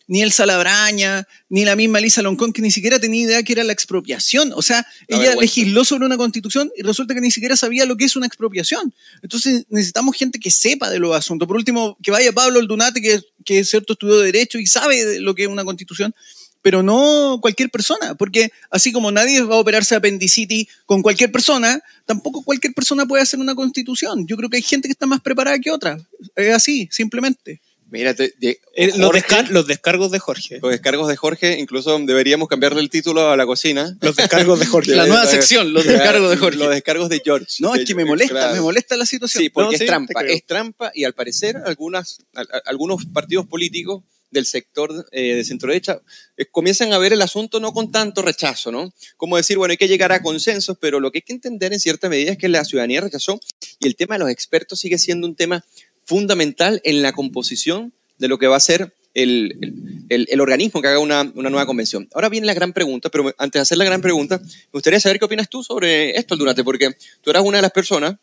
ni el Salabraña, ni la misma Lisa Loncón, que ni siquiera tenía idea que era la expropiación. O sea, ella legisló sobre una constitución y resulta que ni siquiera sabía lo que es una expropiación. Entonces necesitamos gente que sepa de los asuntos. Por último, que vaya Pablo Aldunate, que, que es cierto estudió Derecho y sabe de lo que es una constitución, pero no cualquier persona, porque así como nadie va a operarse apendicitis con cualquier persona, tampoco cualquier persona puede hacer una constitución. Yo creo que hay gente que está más preparada que otra. Es así, simplemente. Mira, eh, los, descargos de Jorge. Los descargos de Jorge, incluso deberíamos cambiarle el título a la cocina. Los descargos de Jorge. (laughs) la nueva sección, los descargos de Jorge. Los descargos de George. No, es que me molesta, me molesta la situación. Sí, porque es trampa. Es trampa y al parecer algunas, algunos partidos políticos del sector eh, de centro derecha eh, comienzan a ver el asunto no con tanto rechazo, ¿no? Como decir, bueno, hay que llegar a consensos, pero lo que hay que entender en cierta medida es que la ciudadanía rechazó y el tema de los expertos sigue siendo un tema fundamental en la composición de lo que va a ser el, el, organismo que haga una, una, nueva convención. Ahora viene la gran pregunta, pero antes de hacer la gran pregunta, me gustaría saber qué opinas tú sobre esto, Durante, porque tú eras una de las personas,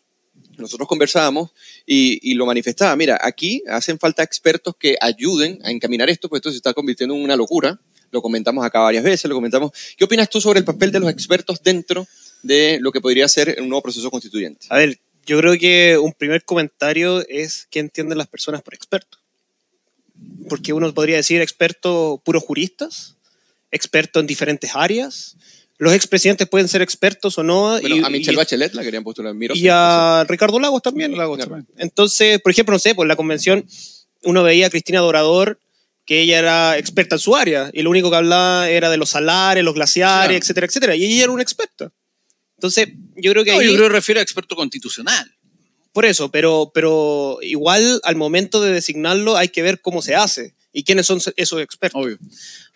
nosotros conversábamos y, y, lo manifestaba, mira, aquí hacen falta expertos que ayuden a encaminar esto, pues esto se está convirtiendo en una locura, lo comentamos acá varias veces, lo comentamos. ¿Qué opinas tú sobre el papel de los expertos dentro de lo que podría ser un nuevo proceso constituyente? A ver, yo creo que un primer comentario es qué entienden las personas por experto. Porque uno podría decir experto puros juristas, experto en diferentes áreas. Los expresidentes pueden ser expertos o no. y, a Michelle Bachelet la querían postular. Miro y a Ricardo Lagos también. Lagos también. Entonces, por ejemplo, no sé, por la convención uno veía a Cristina Dorador que ella era experta en su área y lo único que hablaba era de los salares, los glaciares, etcétera, etcétera. Y ella era una experta. Entonces, yo creo que ahí... Yo creo que refiere a experto constitucional. Por eso, pero, pero igual al momento de designarlo hay que ver cómo se hace y quiénes son esos expertos. Obvio.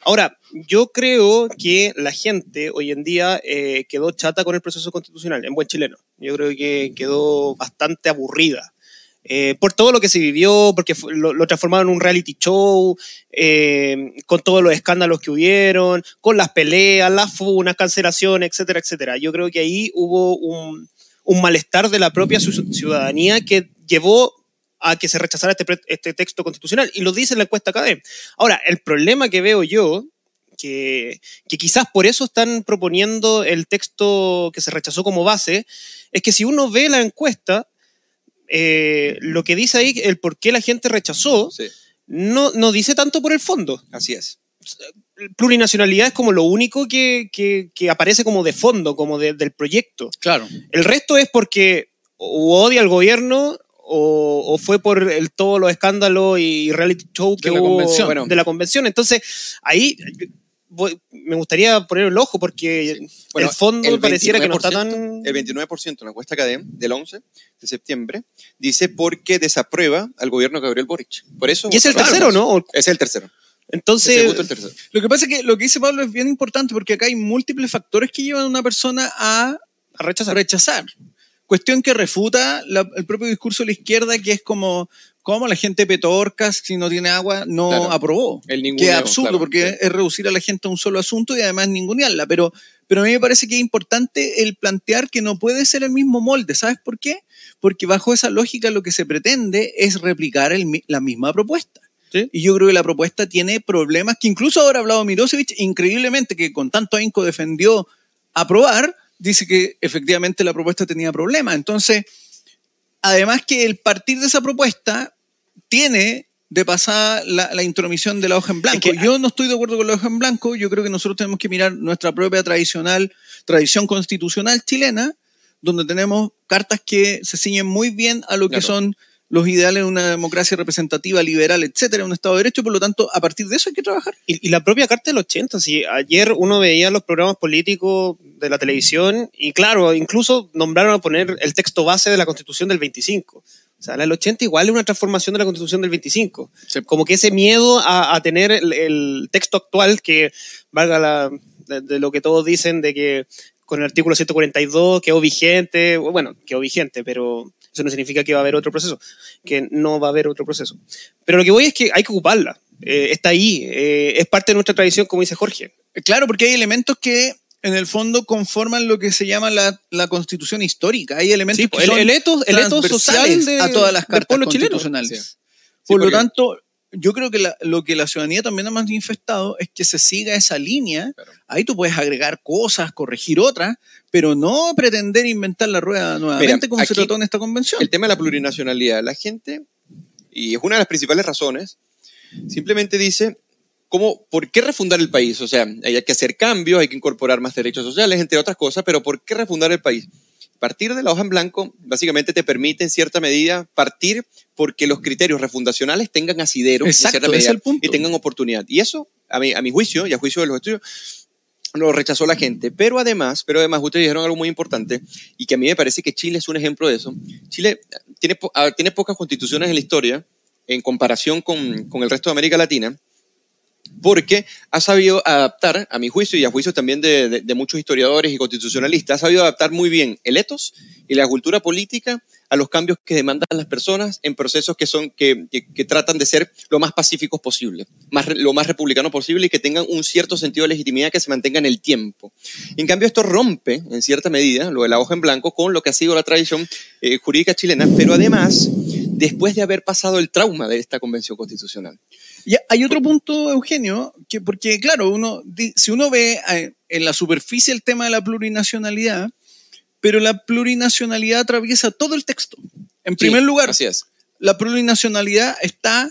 Ahora, yo creo que la gente hoy en día eh, quedó chata con el proceso constitucional, en buen chileno. Yo creo que quedó bastante aburrida. Eh, por todo lo que se vivió, porque lo, transformaron en un reality show, eh, con todos los escándalos que hubieron, con las peleas, las funas, cancelaciones, etcétera, etcétera. Yo creo que ahí hubo un, malestar de la propia ciudadanía que llevó a que se rechazara este, este texto constitucional. Y lo dice en la encuesta académica. Ahora, el problema que veo yo, que, que quizás por eso están proponiendo el texto que se rechazó como base, es que si uno ve la encuesta, eh, lo que dice ahí, el por qué la gente rechazó, no, no dice tanto por el fondo. Así es. Plurinacionalidad es como lo único que, que, aparece como de fondo, como del proyecto. Claro. El resto es porque o odia al gobierno o, fue por el, todos los escándalos y reality show que de la convención. de la convención. Entonces, ahí me gustaría poner el ojo porque el fondo pareciera que no está tan... El 29% en la encuesta Cadem del 11 de septiembre dice porque desaprueba al gobierno de Gabriel Boric. Por eso, y es el tercero, ¿no? Es el tercero. Entonces, lo que pasa es que lo que dice Pablo es bien importante porque acá hay múltiples factores que llevan a una persona a, rechazar. rechazar. Cuestión que refuta el propio discurso de la izquierda, que es como, como la gente petorcas, si no tiene agua, no aprobó. El que es absurdo, porque es reducir a la gente a un solo asunto y además ningunearla. Pero, pero a mí me parece que es importante el plantear que no puede ser el mismo molde. ¿Sabes por qué? Porque bajo esa lógica lo que se pretende es replicar la misma propuesta. Y yo creo que la propuesta tiene problemas que incluso ahora ha hablado Mirosevic, increíblemente, que con tanto ahínco defendió aprobar, dice que efectivamente la propuesta tenía problemas. Entonces, además que el partir de esa propuesta tiene de pasada la, la intromisión de la hoja en blanco. Es que- yo no estoy de acuerdo con la hoja en blanco. Yo creo que nosotros tenemos que mirar nuestra propia tradicional, tradición constitucional chilena, donde tenemos cartas que se ciñen muy bien a lo que son los ideales de una democracia representativa, liberal, etcétera, un Estado de Derecho. Por lo tanto, a partir de eso hay que trabajar. Y, y la propia Carta del 80, si ayer uno veía los programas políticos de la televisión y claro, incluso nombraron a poner el texto base de la Constitución del 25. O sea, la del 80 igual es una transformación de la Constitución del 25. Como que ese miedo a, a tener el, el texto actual que valga la, de, de lo que todos dicen de que con el artículo 142 quedó vigente, bueno, quedó vigente, pero eso no significa que va a haber otro proceso, que no va a haber otro proceso. Pero lo que voy es que hay que ocuparla. Eh, está ahí, eh, es parte de nuestra tradición, como dice Jorge. Claro, porque hay elementos que en el fondo conforman lo que se llama la, la constitución histórica. Hay elementos Sí, que el, son el etos, el etos social de, a todas las cartas pueblo chileno. constitucionales. Sí, Por lo tanto, yo creo que la- lo que la ciudadanía también ha manifestado es que se siga esa línea. Claro. Ahí tú puedes agregar cosas, corregir otras, pero no pretender inventar la rueda nuevamente como se trató en esta convención. El tema de la plurinacionalidad, la gente, y es una de las principales razones, simplemente dice, ¿cómo, ¿por qué refundar el país? O sea, hay que hacer cambios, hay que incorporar más derechos sociales, entre otras cosas, pero ¿por qué refundar el país? Partir de la hoja en blanco básicamente te permite en cierta medida partir porque los criterios refundacionales tengan asidero Exacto, en cierta es medida el punto. y tengan oportunidad. Y eso, a mi, a mi juicio y a juicio de los estudios, lo rechazó la gente. Pero además, pero además, ustedes dijeron algo muy importante y que a mí me parece que Chile es un ejemplo de eso. Chile tiene, ah, tiene pocas constituciones en la historia en comparación con, con el resto de América Latina, porque ha sabido adaptar, a mi juicio y a juicio también de, muchos historiadores y constitucionalistas, ha sabido adaptar muy bien el etos y la cultura política a los cambios que demandan las personas en procesos que, son, que, que- tratan de ser lo más pacíficos posible, más, lo más republicano posible y que tengan un cierto sentido de legitimidad que se mantenga en el tiempo. En cambio, esto rompe, en cierta medida, lo de la hoja en blanco con lo que ha sido la tradición eh, jurídica chilena, pero además, después de haber pasado el trauma de esta convención constitucional. Y hay otro punto, Eugenio, que porque claro, uno, si uno ve eh, en la superficie el tema de la plurinacionalidad, pero la plurinacionalidad atraviesa todo el texto. En primer lugar, Así es. la plurinacionalidad está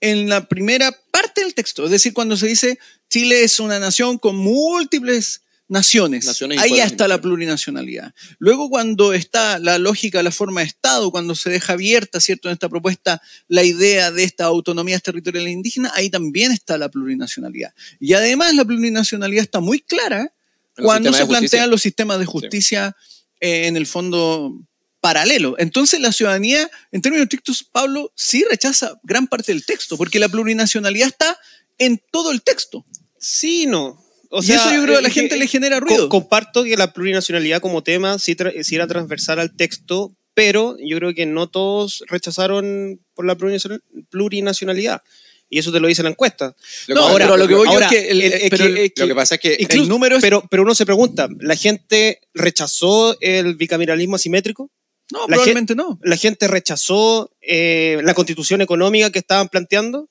en la primera parte del texto, es decir, cuando se dice Chile es una nación con múltiples naciones, ahí ya está la plurinacionalidad. Luego cuando está la lógica, la forma de Estado, cuando se deja abierta, ¿cierto?, en esta propuesta la idea de estas autonomías territoriales indígenas, ahí también está la plurinacionalidad. Y además la plurinacionalidad está muy clara cuando se plantean los sistemas de justicia eh, en el fondo paralelo. Entonces la ciudadanía, en términos estrictos, Pablo, sí rechaza gran parte del texto, porque la plurinacionalidad está en todo el texto. Sí, no. O y eso yo creo que a la eh, gente eh, le genera co- ruido. comparto que la plurinacionalidad como tema sí, tra- sí era transversal al texto, pero yo creo que no todos rechazaron por la plurinacional- plurinacionalidad. Y eso te lo dice la encuesta. Lo No, que- pero lo que voy yo ahora, es que, el- el- es pero que- Lo que pasa es que Incluso- el número es- pero, pero uno se pregunta, ¿la gente rechazó el bicameralismo asimétrico? no, la probablemente no. ¿La gente rechazó eh, la constitución económica que estaban planteando?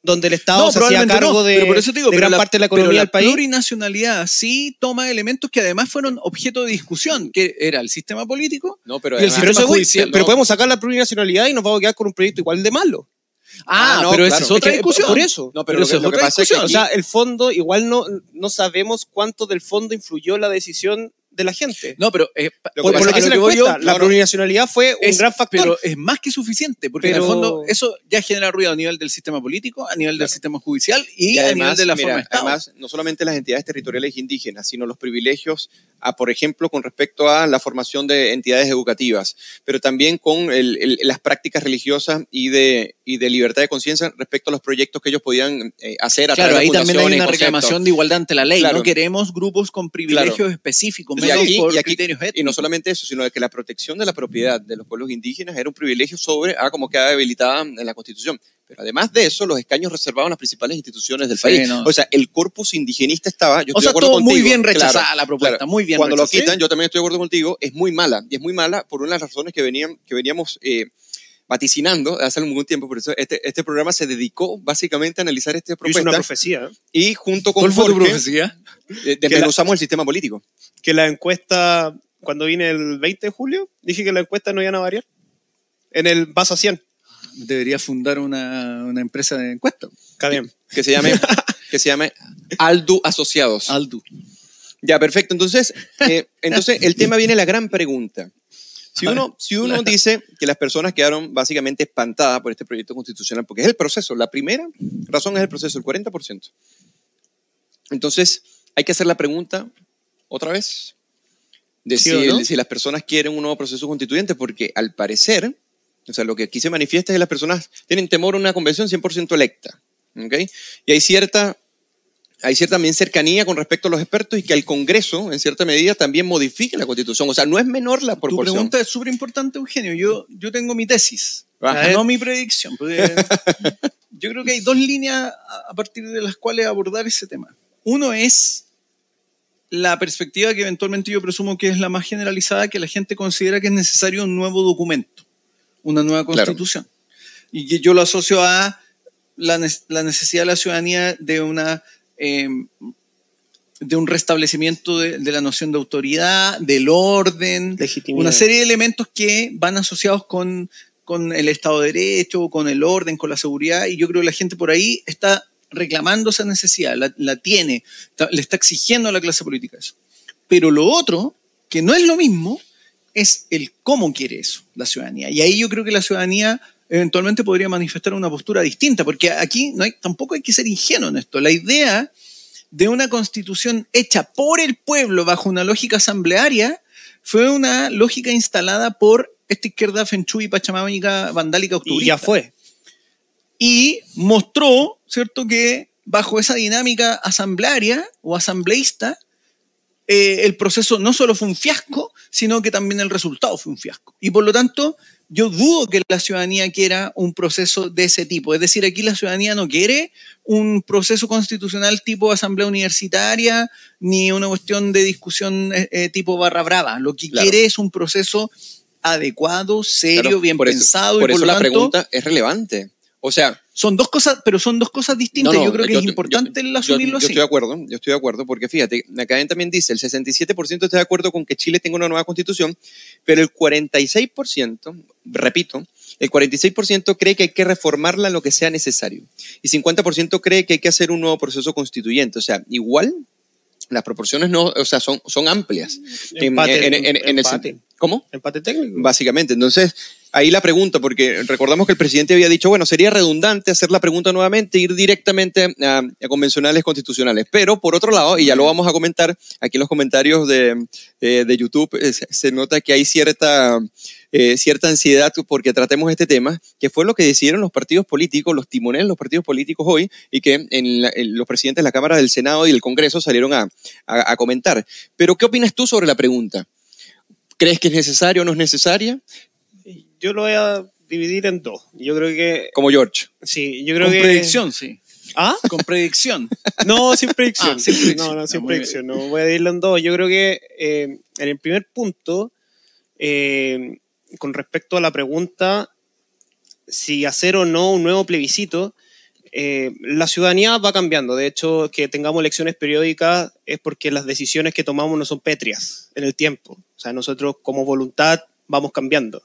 Donde el Estado No, se hacía cargo no, de, pero por eso te digo, de pero gran parte de la economía pero del país. plurinacionalidad sí toma elementos que además fueron objeto de discusión, que era el sistema político. No, pero Y el Pero, sistema voy, pero no. podemos sacar la plurinacionalidad y nos vamos a quedar con un proyecto igual de malo. Ah, Ah, no, pero claro. esa es otra Es que, discusión. Por eso. No, pero Pero lo eso que, es lo que pasa es que discusión. O sea, el fondo, igual no, no sabemos cuánto del fondo influyó la decisión de la gente. No, pero eh, Lo por, lo que se yo- la no, plurinacionalidad fue un es, gran factor. pero es más que suficiente, porque en el fondo eso ya genera ruido a nivel del sistema político, a nivel del sistema judicial y, Y a además, nivel de la mira, forma de Estado. además, no solamente las entidades territoriales indígenas, sino los privilegios, a, por ejemplo, con respecto a la formación de entidades educativas, pero también con el- el- las prácticas religiosas y de, y de libertad de conciencia respecto a los proyectos que ellos podían eh, hacer a Claro, través ahí de también hay una reclamación de igualdad ante la ley. Claro. No queremos grupos con privilegios Claro. específicos, Y aquí- por y aquí-. Y no solamente eso, sino que la protección de la propiedad de los pueblos indígenas era un privilegio sobre a como queda debilitada en la Constitución. Pero además de eso, los escaños reservaban las principales instituciones del Sí, país. no. O sea, el corpus indigenista estaba. Yo o estoy sea, de acuerdo todo muy contigo, bien claro, rechazada la propuesta, claro. muy bien Cuando lo rechazada. quitan, yo también estoy de acuerdo contigo, es muy mala. Y es muy mala por una de las razones que, venían, que veníamos eh, vaticinando hace algún tiempo. Por eso este, este programa se dedicó básicamente a analizar esta Yo hice propuesta. una profecía, y junto con ¿Cuál fue tu Jorge, profecía? Eh, Que la- desmenuzamos el sistema político. que la encuesta, cuando vine el 20 de julio, dije que la encuesta no iban a variar. En el paso a 100. Debería fundar una, una empresa de encuesta. Está bien. Que se llame, (laughs) que se llame Aldu Asociados. Aldu. Ya, perfecto. Entonces, eh, entonces el tema viene la gran pregunta. Si uno, si uno (laughs) dice que las personas quedaron básicamente espantadas por este proyecto constitucional, porque es el proceso, la primera razón es el proceso, el 40%. Entonces, hay que hacer la pregunta otra vez de ¿Sí si, no? las personas quieren un nuevo proceso constituyente, porque al parecer, o sea, lo que aquí se manifiesta es que las personas tienen temor a una convención 100% electa. ¿ok? Y hay cierta, hay cierta también cercanía con respecto a los expertos y que el Congreso, en cierta medida, también modifique la Constitución. O sea, no es menor la Tu proporción. pregunta es súper importante, Eugenio. Yo, yo tengo mi tesis, Ajá. no mi predicción. (laughs) yo creo que hay dos líneas a partir de las cuales abordar ese tema. Uno es la perspectiva que eventualmente yo presumo que es la más generalizada, que la gente considera que es necesario un nuevo documento, una nueva Claro. constitución. Y que yo lo asocio a la, ne- la necesidad de la ciudadanía de una... eh, de un restablecimiento de, de la noción de autoridad, del orden, Legitimidad. una serie de elementos que van asociados con, con el Estado de Derecho, con el orden, con la seguridad, y yo creo que la gente por ahí está reclamando esa necesidad, la, la tiene, le está exigiendo a la clase política eso. Pero lo otro, que no es lo mismo, es el cómo quiere eso la ciudadanía. Y ahí yo creo que la ciudadanía eventualmente podría manifestar una postura distinta, porque aquí no hay, tampoco hay que ser ingenuo en esto. La idea de una constitución hecha por el pueblo bajo una lógica asamblearia fue una lógica instalada por esta izquierda fenchúi, pachamámica, vandálica, Y octubrista. ya fue. Y mostró, ¿cierto?, que bajo esa dinámica asamblearia o asambleísta, eh, el proceso no solo fue un fiasco, sino que también el resultado fue un fiasco. Y por lo tanto, yo dudo que la ciudadanía quiera un proceso de ese tipo. Es decir, aquí la ciudadanía no quiere un proceso constitucional tipo asamblea universitaria, ni una cuestión de discusión eh, eh, tipo barra brava. Lo que Claro. quiere es un proceso adecuado, serio, Claro, bien por eso- pensado. Por y eso por lo la tanto, pregunta es relevante. O sea, son dos cosas, pero son dos cosas distintas. No, no, yo creo que yo- es yo- importante el yo, asumirlo yo así. estoy de acuerdo, yo estoy de acuerdo, porque fíjate, acá también dice, el 67% está de acuerdo con que Chile tenga una nueva constitución, pero el 46%, repito, el 46% cree que hay que reformarla lo que sea necesario y 50% cree que hay que hacer un nuevo proceso constituyente. O sea, igual las proporciones no, o sea, son, son amplias. En- Empate, en- en- en el empate. sen- ¿Cómo? Empate técnico. Básicamente. Entonces, ahí la pregunta, porque recordamos que el presidente había dicho, bueno, sería redundante hacer la pregunta nuevamente, ir directamente a, convencionales constitucionales. Pero, por otro lado, y ya lo vamos a comentar aquí en los comentarios de, YouTube, eh, se, nota que hay cierta, eh, cierta ansiedad porque tratemos este tema, que fue lo que decidieron los partidos políticos, los timoneles de los partidos políticos hoy, y que en la- los presidentes de la Cámara del Senado y del Congreso salieron a, a- a comentar. Pero, ¿qué opinas tú sobre la pregunta? ¿Crees que es necesaria o no es necesaria? Yo lo voy a dividir en dos. Yo creo que. Como George. Sí, yo creo Con que. predicción, sí. ¿Ah? Con predicción. (laughs) No, sin predicción. Ah, sin predicción. No, no, sin Ah, muy predicción. No, voy a dividirlo en dos. Yo creo que eh, en el primer punto, eh, con respecto a la pregunta si hacer o no un nuevo plebiscito, eh, la ciudadanía va cambiando. De hecho, que tengamos elecciones periódicas es porque las decisiones que tomamos no son pétreas en el tiempo. O sea, nosotros como voluntad vamos cambiando.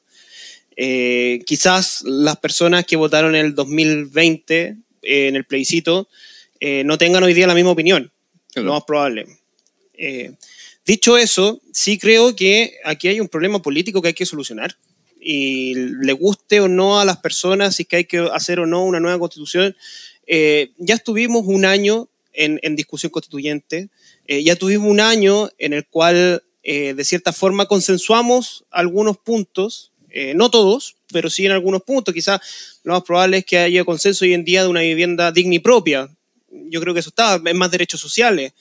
Eh, quizás las personas que votaron en el 2020 eh, en el plebiscito eh, no tengan hoy día la misma opinión, Claro. lo más probable. Eh, dicho eso, sí creo que aquí hay un problema político que hay que solucionar. Y le guste o no a las personas, si es que hay que hacer o no una nueva constitución, eh, ya estuvimos un año en, en discusión constituyente, eh, ya tuvimos un año en el cual de cierta forma consensuamos algunos puntos, eh, no todos, pero sí en algunos puntos. Quizás lo más probable es que haya consenso hoy en día de una vivienda digna y propia. Yo creo que eso está, es más derechos sociales.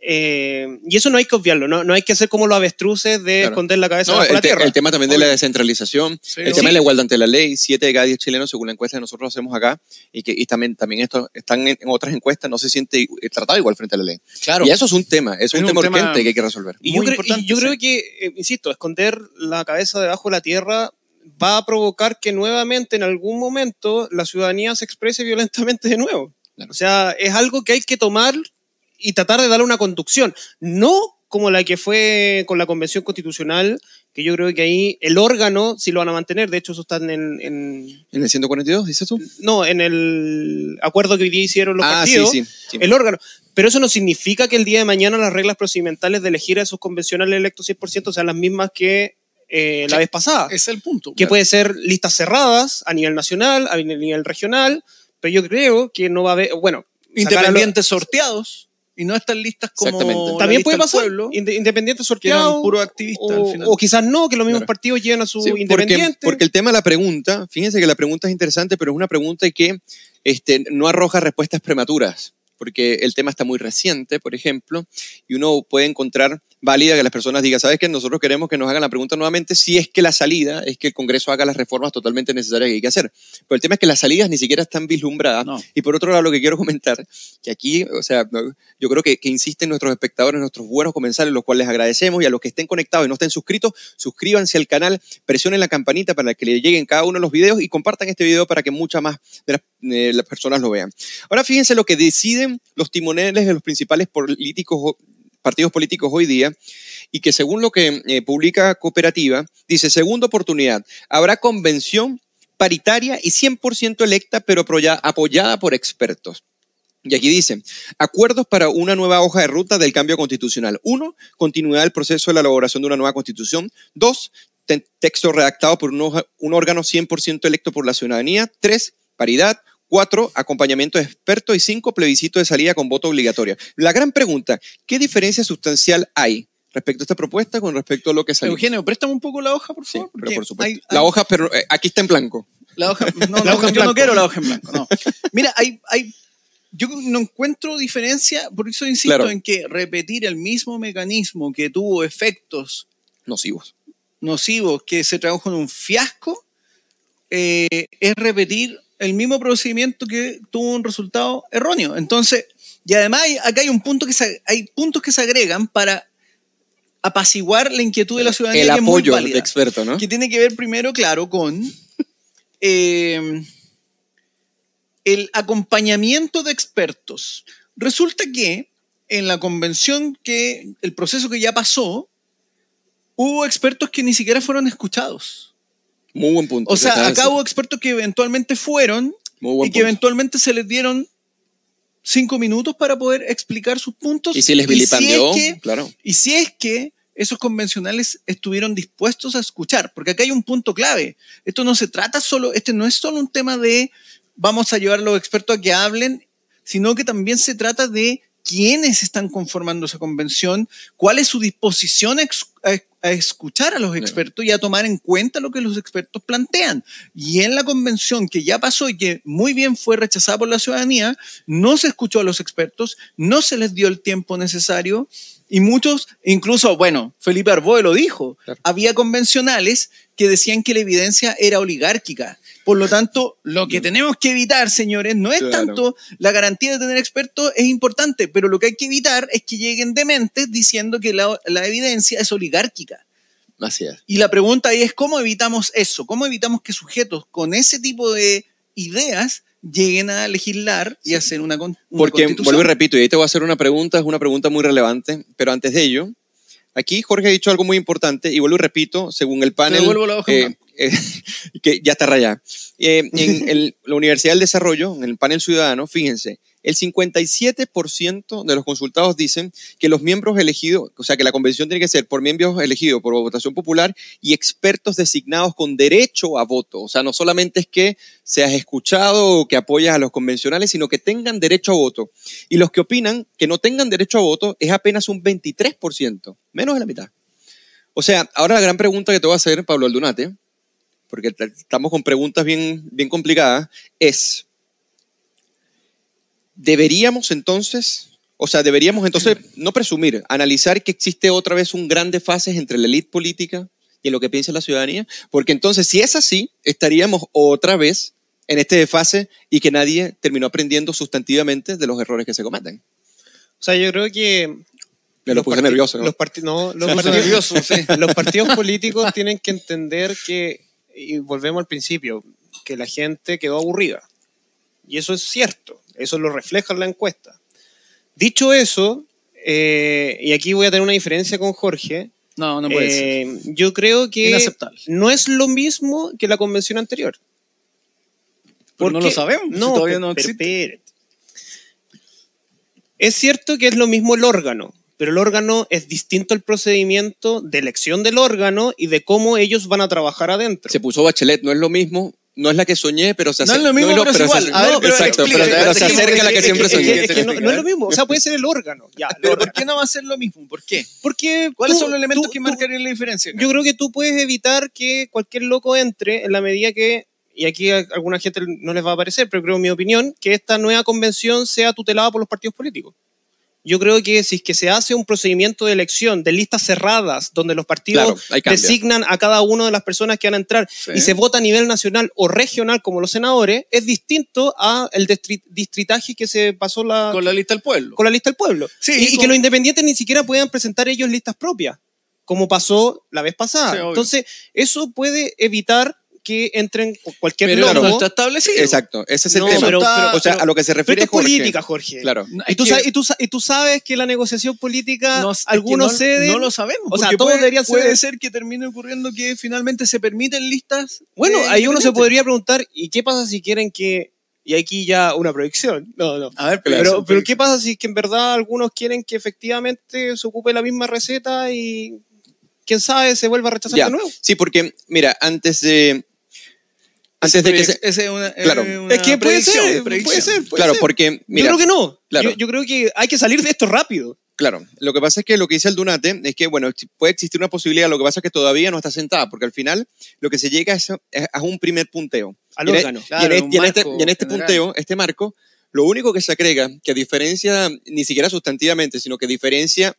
Eh, y eso no hay que obviarlo, no, no hay que hacer como los avestruces de Claro. esconder la cabeza No, bajo el, la tierra. el tema también de la Obvio. descentralización, Sí, el sí. tema de la igualdad ante la ley, 7 de cada 10 chilenos, según la encuesta que nosotros hacemos acá, y que y también, también esto, están en, en otras encuestas, no se siente i- tratado igual frente a la ley. Claro. Y eso es un tema, eso es un, Es un tema tema urgente que hay que resolver. Y yo, creo, y yo sí. creo que, eh, insisto, esconder la cabeza debajo de la tierra va a provocar que nuevamente en algún momento la ciudadanía se exprese violentamente de nuevo. Claro. O sea, es algo que hay que tomar y tratar de darle una conducción. No como la que fue con la Convención Constitucional, que yo creo que ahí el órgano sí lo van a mantener. De hecho, eso está en... ¿En, ¿En el 142, dices tú? No, en el acuerdo que hoy día hicieron los ah, partidos. sí, sí, sí. El órgano. Pero eso no significa que el día de mañana las reglas procedimentales de elegir a esos convencionales electos 100% sean las mismas que eh, la vez pasada. Es el punto. que puede ser listas cerradas a nivel nacional, a nivel regional, pero yo creo que no va a haber, bueno, Independientes sorteados y no están listas como. Exactamente. la también lista puede pasar, pueblo, inde- independientes que eran sorteados, puros activistas o, al final. o quizás no, que los mismos Claro. partidos lleven a su Sí, porque, independiente. porque el tema de la pregunta, fíjense que la pregunta es interesante, pero es una pregunta que este, no arroja respuestas prematuras, porque el tema está muy reciente, por ejemplo, y uno puede encontrar válida que las personas digan, ¿sabes qué? Nosotros queremos que nos hagan la pregunta nuevamente si es que la salida es que el Congreso haga las reformas totalmente necesarias que hay que hacer. Pero el tema es que las salidas ni siquiera están vislumbradas. No. Y por otro lado, lo que quiero comentar, que aquí, o sea, yo creo que, que insisten nuestros espectadores, nuestros buenos comensales, los cuales les agradecemos, y a los que estén conectados y no estén suscritos, suscríbanse al canal, presionen la campanita para que le lleguen cada uno de los videos y compartan este video para que muchas más de las, de las personas lo vean. Ahora fíjense lo que deciden los timoneles de los principales políticos, partidos políticos hoy día, y que según lo que eh, publica Cooperativa, dice, segunda oportunidad, habrá convención paritaria y 100% electa, pero apoya- apoyada por expertos. Y aquí dice, acuerdos para una nueva hoja de ruta del cambio constitucional. Uno, continuidad del proceso de la elaboración de una nueva constitución. Dos, te- texto redactado por un, un órgano 100% electo por la ciudadanía. Tres, paridad. Cuatro, acompañamiento de expertos. Y cinco, plebiscito de salida con voto obligatorio. La gran pregunta, ¿qué diferencia sustancial hay respecto a esta propuesta con respecto a lo que salió? Eugenio, préstame un poco la hoja, por Sí, favor. pero por supuesto. hay- La hoja, pero eh, aquí está en blanco. La hoja, (laughs) no, La hoja yo no quiero la hoja en blanco, no. Mira, hay, hay, yo no encuentro diferencia, por eso insisto Claro. en que repetir el mismo mecanismo que tuvo efectos Nocivos. nocivos, que se tradujo en un fiasco, eh, es repetir el mismo procedimiento que tuvo un resultado erróneo. Entonces, y además hay- acá hay un punto que se, hay puntos que se agregan para apaciguar la inquietud de la ciudadanía El que es muy apoyo válida de expertos, ¿no? que tiene que ver primero, claro, con eh, el acompañamiento de expertos. Resulta que en la convención que el proceso que ya pasó, hubo expertos que ni siquiera fueron escuchados. Muy buen punto. O sea, acá hubo expertos que eventualmente fueron Muy buen y que punto. eventualmente se les dieron cinco minutos para poder explicar sus puntos. Y si les vilipendió, es que- claro. y si es que esos convencionales estuvieron dispuestos a escuchar, porque acá hay un punto clave. Esto no se trata solo, este no es solo un tema de vamos a llevar a los expertos a que hablen, sino que también se trata de quiénes están conformando esa convención, cuál es su disposición a, ex- a- a escuchar a los expertos y a tomar en cuenta lo que los expertos plantean. Y en la convención que ya pasó y que muy bien fue rechazada por la ciudadanía, no se escuchó a los expertos, no se les dio el tiempo necesario y muchos, incluso, bueno, Felipe Arboe lo dijo, Claro. había convencionales que decían que la evidencia era oligárquica. Por lo tanto, lo que tenemos que evitar, señores, no es Claro. tanto la garantía de tener expertos, es importante, pero lo que hay que evitar es que lleguen dementes diciendo que la, la evidencia es oligárquica. Así es. Y la pregunta ahí es cómo evitamos eso, cómo evitamos que sujetos con ese tipo de ideas lleguen a legislar y hacer una, una Porque, constitución. vuelvo y repito, y ahí te voy a hacer una pregunta, es una pregunta muy relevante, pero antes de ello, aquí Jorge ha dicho algo muy importante, y vuelvo y repito, según el panel, eh. Eh, (laughs) que ya está rayada. Eh, en (laughs) el- la Universidad del Desarrollo, en el panel ciudadano, fíjense, el 57% de los consultados dicen que los miembros elegidos, o sea, que la convención tiene que ser por miembros elegidos por votación popular y expertos designados con derecho a voto. O sea, no solamente es que seas escuchado o que apoyas a los convencionales, sino que tengan derecho a voto. Y los que opinan que no tengan derecho a voto es apenas un 23%, menos de la mitad. O sea, ahora la gran pregunta que te voy a hacer, Pablo Aldunate, porque estamos con preguntas bien, bien complicadas, es, ¿deberíamos entonces, o sea, deberíamos entonces no presumir, analizar que existe otra vez un gran desfase entre la élite política y en lo que piensa la ciudadanía? Porque entonces, si es así, estaríamos otra vez en este desfase y que nadie terminó aprendiendo sustantivamente de los errores que se cometen. O sea, yo creo que... Me lo los puse nervioso, ¿no? Los, parti- no, los Se puso partidos- nervioso, sí. (laughs) los partidos políticos tienen que entender que, y volvemos al principio, que la gente quedó aburrida. Y eso es cierto, eso lo refleja la encuesta. Dicho eso, eh, y aquí voy a tener una diferencia con Jorge. No, no puede ser. Eh, Yo creo que no es lo mismo que la convención anterior. No lo sabemos, si No, todavía pe- no existe. Es cierto que es lo mismo el órgano, pero el órgano es distinto al procedimiento de elección del órgano y de cómo ellos van a trabajar adentro. Se puso Bachelet, no es lo mismo, no es la que soñé, pero se No acerca. es lo mismo, pero igual. se- no, pero exacto, explica, pero, pero se acerca a la que Es siempre es que- soñé. es que no, no es lo mismo, o sea, puede ser el órgano. Ya, el (laughs) Pero ¿por qué no va a ser lo mismo? ¿Por qué? Porque ¿Cuáles tú- son los elementos tú- que marcarían la diferencia? acá? Yo creo que tú puedes evitar que cualquier loco entre en la medida que, y aquí a alguna gente no les va a parecer, pero creo en mi opinión, que esta nueva convención sea tutelada por los partidos políticos. Yo creo que si es que se hace un procedimiento de elección de listas cerradas, donde los partidos Claro, designan a cada una de las personas que van a entrar Sí. y se vota a nivel nacional o regional como los senadores, es distinto a el distri- distritaje que se pasó la, con la lista del pueblo. con la lista del pueblo. Sí, y, y con- que los independientes ni siquiera puedan presentar ellos listas propias, como pasó la vez pasada. Sí. Entonces, eso puede evitar que entren cualquier Pero no está establecido. Exacto, ese es el No, tema. pero- pero- o sea, a lo que se Pero refiere esto es Jorge, política, Jorge. Claro. Y tú, que- sabes, y, tú, sa- y tú sabes que la negociación política, no, algunos no, ceden. No lo sabemos. O sea, todos puede, deberían puede ser que termine ocurriendo que finalmente se permiten listas. bueno, ahí uno se podría preguntar, ¿y qué pasa si quieren que.? Y aquí ya una proyección. No, no. A ver, Pero, pero ¿qué pasa si es que en verdad algunos quieren que efectivamente se ocupe la misma receta y quién sabe se vuelva a rechazar Ya. de nuevo? Sí, porque, mira, antes de. Antes de que se. Ese es una, Claro. es una Es que puede predicción, ser, predicción. puede ser, puede Claro, ser. porque, mira, yo creo que no. claro. Yo, yo creo que hay que salir de esto rápido. Claro, lo que pasa es que lo que dice el Dunate es que, bueno, puede existir una posibilidad, lo que pasa es que todavía no está sentada, porque al final lo que se llega es a, un primer punteo. Al Y en e- órgano. y en, Claro, este- y en este, y en este general. punteo, este marco, lo único que se agrega, que a diferencia, ni siquiera sustantivamente, sino que diferencia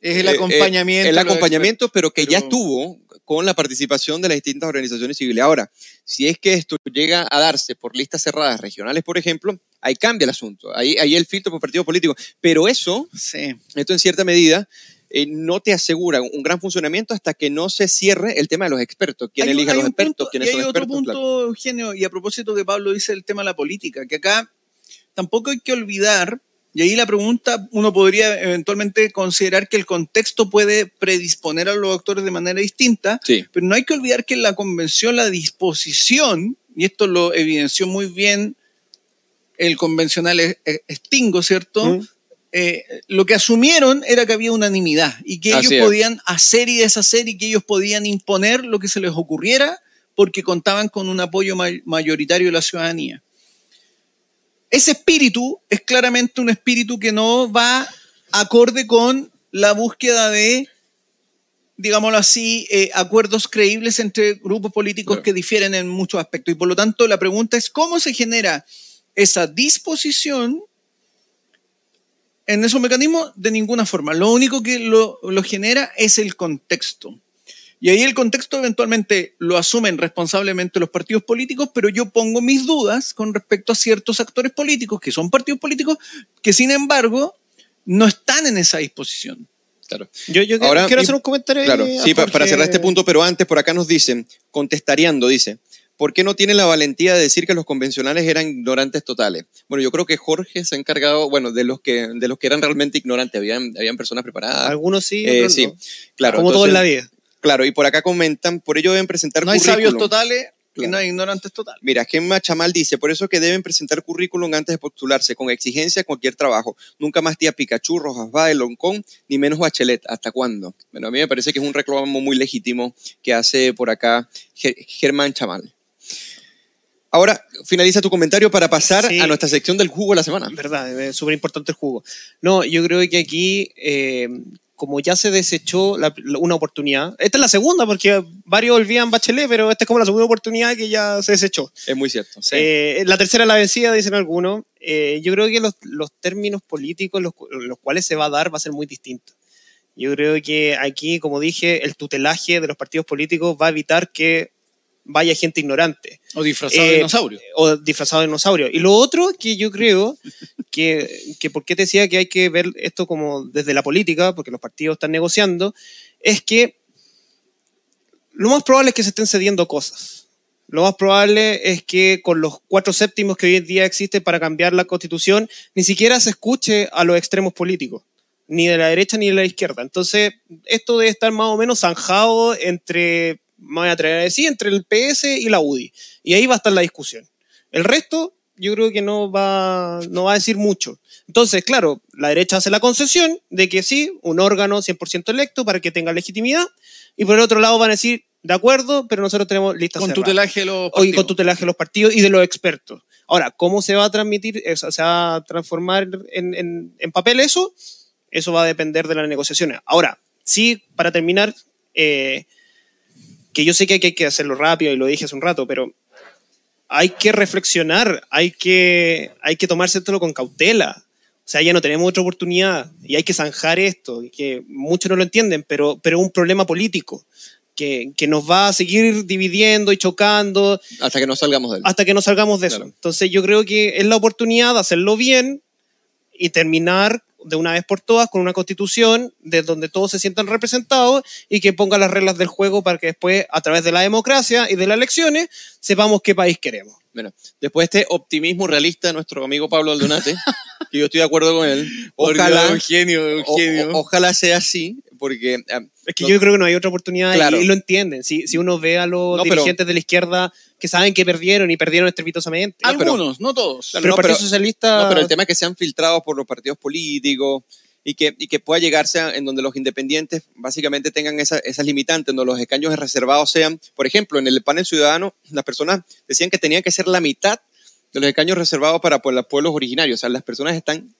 Es el eh, acompañamiento. eh, el de acompañamiento, pero que ya Pero- estuvo con la participación de las distintas organizaciones civiles. Ahora, si es que esto llega a darse por listas cerradas regionales, por ejemplo, ahí cambia el asunto. Ahí, ahí el filtro por partido político. Pero eso. Sí. esto en cierta medida, eh, no te asegura un gran funcionamiento hasta que no se cierre el tema de los expertos. ¿Quién Hay un- elige a hay los expertos? punto- ¿Quiénes y son hay otro expertos? punto, Claro. Eugenio, y a propósito que Pablo dice el tema de la política, que acá tampoco hay que olvidar, y ahí la pregunta, uno podría eventualmente considerar que el contexto puede predisponer a los actores de manera distinta, Sí, pero no hay que olvidar que en la convención la disposición, y esto lo evidenció muy bien el convencional eh, Stingo, ¿cierto? Mm. Eh, lo que asumieron era que había unanimidad y que Así ellos es. podían hacer y deshacer y que ellos podían imponer lo que se les ocurriera porque contaban con un apoyo ma- mayoritario de la ciudadanía. Ese espíritu es claramente un espíritu que no va acorde con la búsqueda de, digámoslo así, eh, acuerdos creíbles entre grupos políticos Claro. que difieren en muchos aspectos. Y por lo tanto, la pregunta es cómo se genera esa disposición en esos mecanismos de ninguna forma. Lo único que lo, lo genera es el contexto. Y ahí el contexto eventualmente lo asumen responsablemente los partidos políticos, pero yo pongo mis dudas con respecto a ciertos actores políticos que son partidos políticos que sin embargo no están en esa disposición. claro. Yo, yo Ahora, quiero hacer un comentario. Claro, sí, pa- para cerrar este punto, pero antes por acá nos dicen, contestariando, dice, ¿por qué no tienen la valentía de decir que los convencionales eran ignorantes totales? Bueno, yo creo que Jorge se ha encargado, bueno, de los que, de los que eran realmente ignorantes, habían, habían personas preparadas. Algunos sí, Eh, otros sí, no. claro. Como todo en la vida. Claro, y por acá comentan, por ello deben presentar No hay currículum. sabios totales y no hay ignorantes totales. Mira, Gemma Chamal dice, por eso que deben presentar currículum antes de postularse, con exigencia a cualquier trabajo. Nunca más tía Pikachu, Rojas Bade, Loncón, ni menos Bachelet. ¿Hasta cuándo? Bueno, a mí me parece que es un reclamo muy legítimo que hace por acá Ger- Germán Chamal. Ahora, finaliza tu comentario para pasar Sí. a nuestra sección del jugo de la semana. Verdad, es súper importante el jugo. No, yo creo que aquí, eh, como ya se desechó la- la- una oportunidad, esta es la segunda, porque varios olvidan Bachelet, pero esta es como la segunda oportunidad que ya se desechó. Es muy cierto. Eh, la tercera la vencida, dicen algunos. Eh, yo creo que los, los términos políticos los, los cuales se va a dar va a ser muy distinto. Yo creo que aquí, como dije, el tutelaje de los partidos políticos va a evitar que vaya gente ignorante O disfrazado Eh, de dinosaurio. o disfrazado de dinosaurio. Y lo otro que yo creo que, que por qué te decía que hay que ver esto como desde la política, porque los partidos están negociando, es que lo más probable es que se estén cediendo cosas. Lo más probable es que con los cuatro séptimos que hoy en día existen para cambiar la constitución, ni siquiera se escuche a los extremos políticos. ni de la derecha ni de la izquierda. Entonces, esto debe estar más o menos zanjado entre, me voy a atrever a decir, entre el PS y la UDI. Y ahí va a estar la discusión. El resto, yo creo que no va, no va a decir mucho. Entonces, claro, la derecha hace la concesión de que sí, un órgano 100% electo para que tenga legitimidad, y por el otro lado van a decir, de acuerdo, pero nosotros tenemos listas Con cerradas. tutelaje de los O- partidos. con tutelaje de los partidos y de los expertos. Ahora, ¿cómo se va a transmitir, eso, se va a transformar en, en- en papel eso? Eso va a depender de las negociaciones. Ahora, sí, para terminar, eh, que yo sé que hay que- hacerlo rápido y lo dije hace un rato, pero hay que reflexionar, hay que, hay que tomárselo con cautela. O sea, ya no tenemos otra oportunidad y hay que zanjar esto, y que muchos no lo entienden, pero, pero es un problema político que, que nos va a seguir dividiendo y chocando Hasta que no salgamos de él. hasta que nos salgamos de Claro. eso. Entonces yo creo que es la oportunidad de hacerlo bien y terminar de una vez por todas con una constitución de donde todos se sientan representados y que ponga las reglas del juego para que después, a través de la democracia y de las elecciones, sepamos qué país queremos. Bueno, después de este optimismo realista de nuestro amigo Pablo Aldunate, (laughs) que yo estoy de acuerdo con él, ojalá, Dios, Eugenio, o- Eugenio. o- ojalá sea así, porque eh, Es que No. yo creo que no hay otra oportunidad Claro. y, y lo entienden. Si, si uno ve a los No, pero- dirigentes de la izquierda que saben que perdieron y perdieron estrepitosamente. Pero- Algunos, no todos. Claro, pero no, el Partido pero- Socialista... No, pero el tema es que sean filtrados por los partidos políticos y que, y que pueda llegarse a- en donde los independientes básicamente tengan esa- esas limitantes, donde los escaños reservados sean, por ejemplo, en el panel ciudadano, las personas decían que tenían que ser la mitad de los escaños reservados para pues, los pueblos originarios. O sea, las personas están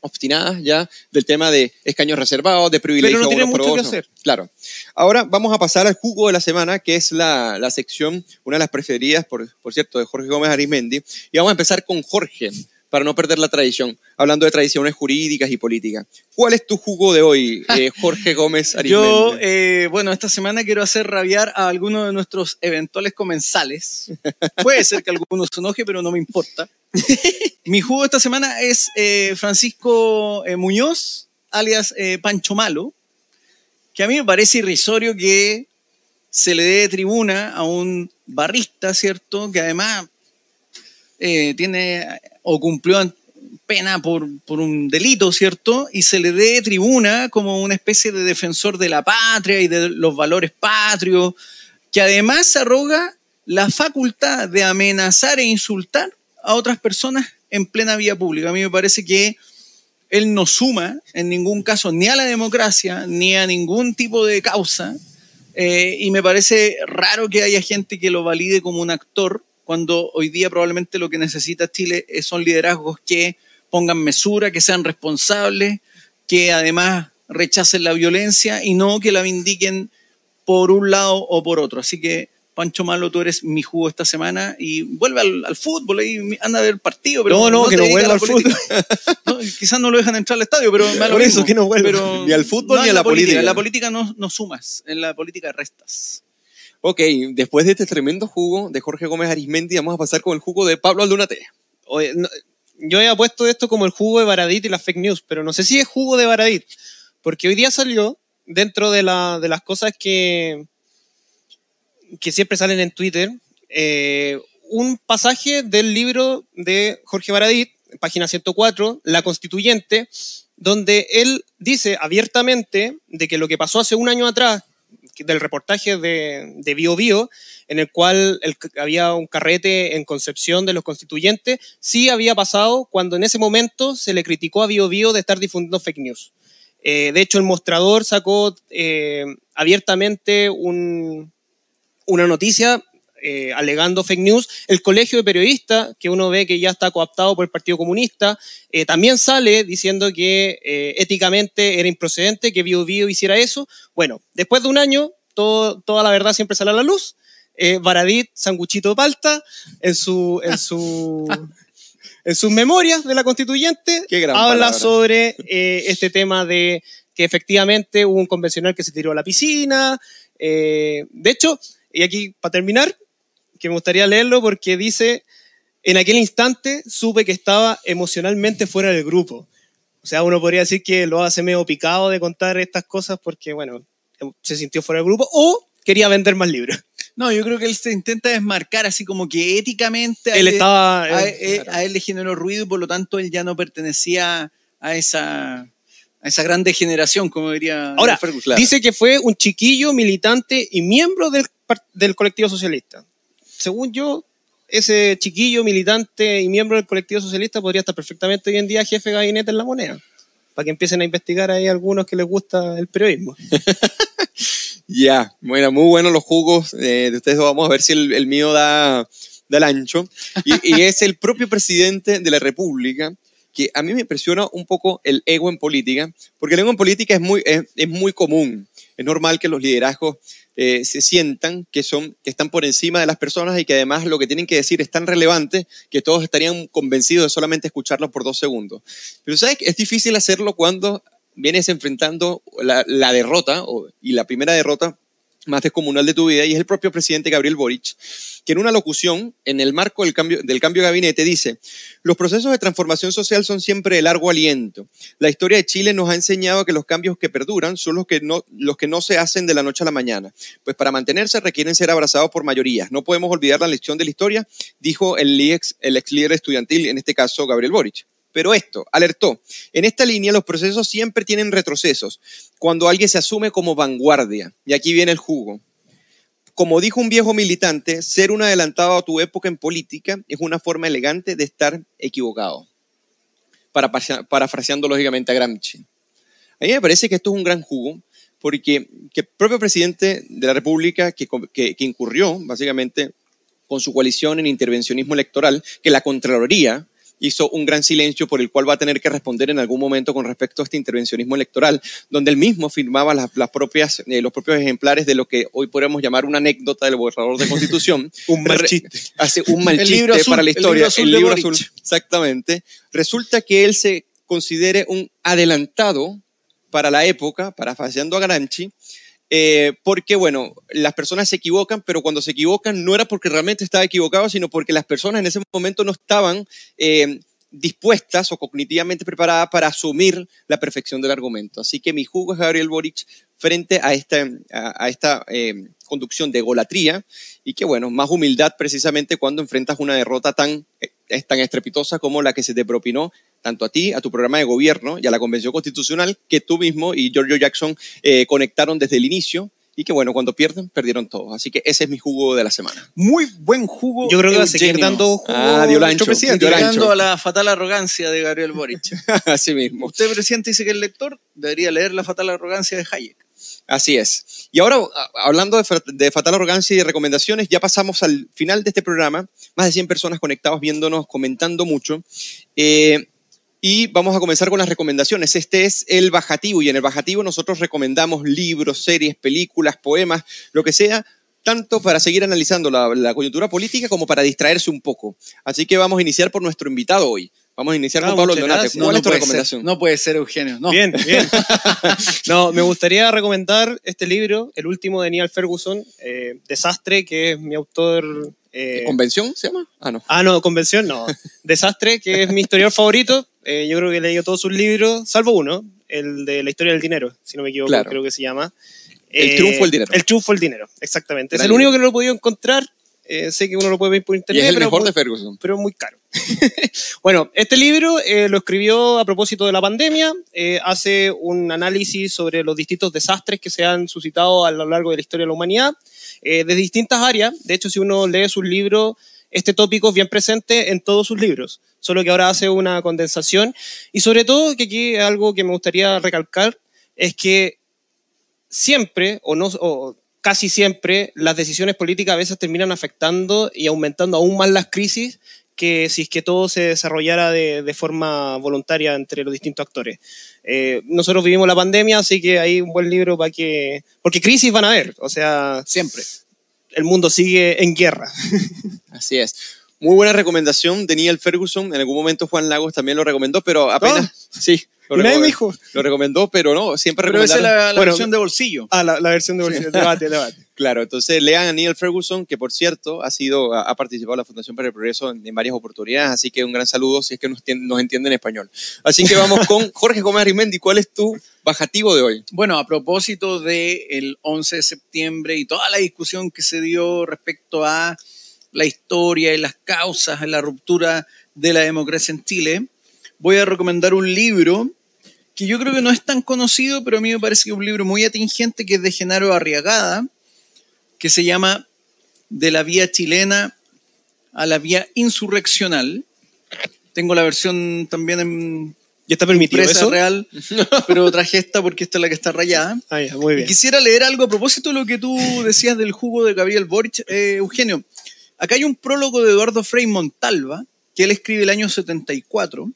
obstinadas ya del tema de escaños reservados, de privilegios. Pero no por que hacer. Claro. Ahora vamos a pasar al jugo de la semana, que es la, la sección, una de las preferidas, por, por cierto, de Jorge Gómez Arismendi. Y vamos a empezar con Jorge, para no perder la tradición, hablando de tradiciones jurídicas y políticas. ¿Cuál es tu jugo de hoy, eh, (laughs) Jorge Gómez Arismendi? Yo, eh, bueno, esta semana quiero hacer rabiar a algunos de nuestros eventuales comensales. Puede ser que algunos se enoje, pero no me importa. (laughs) Mi jugo esta semana es eh, Francisco Muñoz, alias Pancho Malo, que a mí me parece irrisorio que se le dé tribuna a un barrista, ¿cierto? Que además tiene o cumplió pena por, por un delito, ¿cierto? Y se le dé tribuna como una especie de defensor de la patria y de los valores patrios, que además arroga la facultad de amenazar e insultar a otras personas en plena vía pública. A mí me parece que él no suma en ningún caso ni a la democracia ni a ningún tipo de causa. Eh, y me parece raro que haya gente que lo valide como un actor cuando hoy día probablemente lo que necesita Chile eh, son liderazgos que pongan mesura, que sean responsables, que además rechacen la violencia y no que la vindiquen por un lado o por otro. Así que, Pancho Malo, tú eres mi jugo esta semana y vuelve al, al fútbol y anda a ver partido. Pero No, no, que no dediques a vuelva al política. No, quizás no lo dejan entrar al estadio, pero me Por eso mismo. que no vuelva. Pero Ni al fútbol no ni a la política. En la política no, no sumas, en la política restas. Ok, después de este tremendo jugo de Jorge Gómez Arismendi, vamos a pasar con el jugo de Pablo Aldunate. Oye, yo he puesto esto como el jugo de Baradit y las fake news, pero no sé si es jugo de Baradit, porque hoy día salió dentro de, la- de las cosas que, que siempre salen en Twitter, eh, un pasaje del libro de Jorge Baradit, página 104, La Constituyente, donde él dice abiertamente de que lo que pasó hace un año atrás, del reportaje de, de Bio Bio, en el cual había un carrete en concepción de los constituyentes, sí había pasado cuando en ese momento se le criticó a Bio Bio de estar difundiendo fake news. Eh, de hecho, el mostrador sacó eh, abiertamente un- una noticia eh, alegando fake news. El colegio de periodistas, que uno ve que ya está cooptado por el Partido Comunista, eh, también sale diciendo que eh, éticamente era improcedente que Bio Bio hiciera eso. Bueno, después de un año, todo- toda la verdad siempre sale a la luz. Baradit, sanguchito de palta, en su, en su, en sus memorias de la constituyente, habla palabra. sobre eh, este tema de que efectivamente hubo un convencional que se tiró a la piscina. eh, de hecho, y aquí para terminar, que me gustaría leerlo porque dice, en aquel instante supe que estaba emocionalmente fuera del grupo. O sea, uno podría decir que lo hace medio picado de contar estas cosas porque, bueno, se sintió fuera del grupo o quería vender más libros. No, yo creo que él se intenta desmarcar así como que éticamente a Él él, estaba... a, eh, eh, a él le generó ruido y por lo tanto él ya no pertenecía a esa, a esa gran degeneración, como diría Ahora, Fergus. claro. Dice que fue un chiquillo militante y miembro del, del colectivo socialista. Según yo, ese chiquillo militante y miembro del colectivo socialista podría estar perfectamente hoy en día jefe de gabinete en la moneda. Para que empiecen a investigar ahí algunos que les gusta el periodismo. (laughs) Ya, bueno, muy buenos los jugos eh, de ustedes. Vamos a ver si el, el mío da, da el ancho. Y, y (laughs) es el propio presidente de la República, que a mí me impresiona un poco el ego en política, porque el ego en política es muy, es, es muy común. Es normal que los liderazgos eh, se sientan que, son, que están por encima de las personas y que además lo que tienen que decir es tan relevante que todos estarían convencidos de solamente escucharlo por dos segundos. Pero ¿sabes? Es difícil hacerlo cuando vienes enfrentando la, la derrota o- y la primera derrota más descomunal de tu vida y es el propio presidente Gabriel Boric, que en una locución, en el marco del cambio, del cambio de gabinete, dice, los procesos de transformación social son siempre de largo aliento. La historia de Chile nos ha enseñado que los cambios que perduran son los que no, los que no se hacen de la noche a la mañana, pues para mantenerse requieren ser abrazados por mayorías. No podemos olvidar la lección de la historia, dijo el ex, el ex líder estudiantil, en este caso Gabriel Boric. Pero esto, alertó, en esta línea los procesos siempre tienen retrocesos, cuando alguien se asume como vanguardia. Y aquí viene el jugo. Como dijo un viejo militante, ser un adelantado a tu época en política es una forma elegante de estar equivocado. Para, parafraseando lógicamente a Gramsci. A mí me parece que esto es un gran jugo, porque que el propio presidente de la República, que, que, que incurrió básicamente con su coalición en intervencionismo electoral, que la Contraloría hizo un gran silencio por el cual va a tener que responder en algún momento con respecto a este intervencionismo electoral, donde él mismo firmaba las, las propias, eh, los propios ejemplares de lo que hoy podríamos llamar una anécdota del borrador de constitución. (laughs) un mal chiste. Hace un mal El chiste libro azul, para la el historia. libro azul el libro azul, exactamente. Resulta que él se considere un adelantado para la época, parafraseando a Gramsci, eh, porque, bueno, las personas se equivocan, pero cuando se equivocan no era porque realmente estaba equivocado, sino porque las personas en ese momento no estaban eh, dispuestas o cognitivamente preparadas para asumir la perfección del argumento. Así que mi jugo es Gabriel Boric frente a esta, a, esta eh, conducción de golatría y que, bueno, más humildad precisamente cuando enfrentas una derrota tan, tan estrepitosa como la que se te propinó tanto a ti, a tu programa de gobierno y a la Convención Constitucional que tú mismo y Giorgio Jackson eh, conectaron desde el inicio y que bueno, cuando pierden, perdieron todos. Así que ese es mi jugo de la semana. Muy buen jugo. Yo creo que va a seguir dando jugo Ah, dio ancho, presidente. dio ancho. A la fatal arrogancia de Gabriel Boric. (laughs) Así mismo. Usted, presidente, dice que el lector debería leer la fatal arrogancia de Hayek. Así es. Y ahora, hablando de, de fatal arrogancia y de recomendaciones, ya pasamos al final de este programa. Más de 100 personas conectadas viéndonos, comentando mucho. Eh, y vamos a comenzar con las recomendaciones. Este es el bajativo y en el bajativo nosotros recomendamos libros, series, películas, poemas, lo que sea, tanto para seguir analizando la, la coyuntura política como para distraerse un poco. Así que vamos a iniciar por nuestro invitado hoy. Vamos a iniciar Ah, con Pablo gracias. ¿Cuál no es tu puede recomendación? Ser, no puede ser, Eugenio. No. Bien, bien. (laughs) No, me gustaría recomendar este libro, el último de Neil Ferguson, eh, Desastre, que es mi autor. Eh, ¿Convención se llama? Ah, no. ah, no, Convención, no. (laughs) Desastre, que es mi historiador favorito. Eh, yo creo que he leído todos sus libros, salvo uno, el de la historia del dinero, si no me equivoco, Claro. creo que se llama. El triunfo del dinero. El triunfo del dinero, exactamente. Gran es el único que no lo he podido encontrar. Eh, sé que uno lo puede ver por Y internet, es el pero mejor muy- de Ferguson. pero muy caro. (laughs) bueno, este libro eh, lo escribió a propósito de la pandemia, eh, hace un análisis sobre los distintos desastres que se han suscitado a lo largo de la historia de la humanidad, eh, de distintas áreas. De hecho, si uno lee sus libros, este tópico es bien presente en todos sus libros, solo que ahora hace una condensación. Y sobre todo, que aquí algo que me gustaría recalcar, es que siempre, o no, o casi siempre, las decisiones políticas a veces terminan afectando y aumentando aún más las crisis que si es que todo se desarrollara de, de forma voluntaria entre los distintos actores. Eh, nosotros vivimos la pandemia, así que hay un buen libro para que... Porque crisis van a haber, o sea, Siempre. el mundo sigue en guerra. (laughs) Así es. Muy buena recomendación de Neil Ferguson. En algún momento Juan Lagos también lo recomendó, pero apenas. Sí, lo, recomendó, me dijo. lo recomendó, pero no, siempre Pero esa es la, la Bueno, versión de bolsillo. Ah, la, la versión de bolsillo. Debate, (laughs) debate. Claro, entonces lean a Neil Ferguson, que por cierto ha sido ha participado en la Fundación para el Progreso en, en varias oportunidades, así que un gran saludo si es que nos, nos entiende en español. Así que vamos con (laughs) Jorge Gómez Arimendi. ¿Cuál es tu bajativo de hoy? Bueno, a propósito del 11 de septiembre y toda la discusión que se dio respecto a la historia y las causas de la ruptura de la democracia en Chile, voy a recomendar un libro que yo creo que no es tan conocido, pero a mí me parece que es un libro muy atingente, que es de Genaro Arriagada, que se llama De la vía chilena a la vía insurreccional. Tengo la versión también en ¿Ya está permitido eso? real, (laughs) pero traje esta porque esta es la que está rayada. Ah, ya, muy Y bien. quisiera leer algo a propósito de lo que tú decías del jugo de Gabriel Boric, eh, Eugenio. Acá hay un prólogo de Eduardo Frei Montalva, que él escribe el año 74,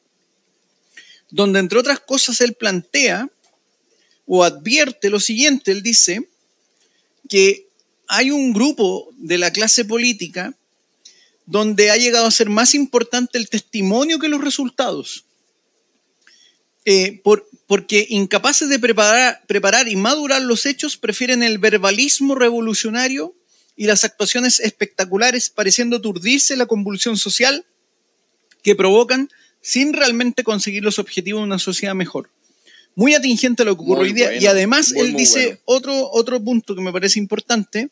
donde entre otras cosas él plantea o advierte lo siguiente, él dice que hay un grupo de la clase política donde ha llegado a ser más importante el testimonio que los resultados. Eh, por- porque incapaces de preparar y madurar los hechos, prefieren el verbalismo revolucionario y las actuaciones espectaculares, pareciendo aturdirse la convulsión social que provocan sin realmente conseguir los objetivos de una sociedad mejor. Muy atingente a lo que ocurre Muy hoy día. bueno, y además muy, él muy dice bueno. otro, otro punto que me parece importante.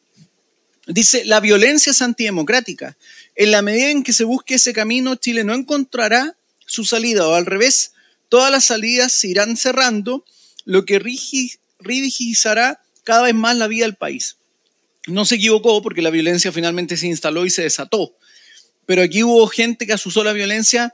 Dice, la violencia es antidemocrática. En la medida en que se busque ese camino, Chile no encontrará su salida, o al revés, todas las salidas se irán cerrando, lo que rigi- rigidizará cada vez más la vida del país. No se equivocó porque la violencia finalmente se instaló y se desató. Pero aquí hubo gente que asusó la violencia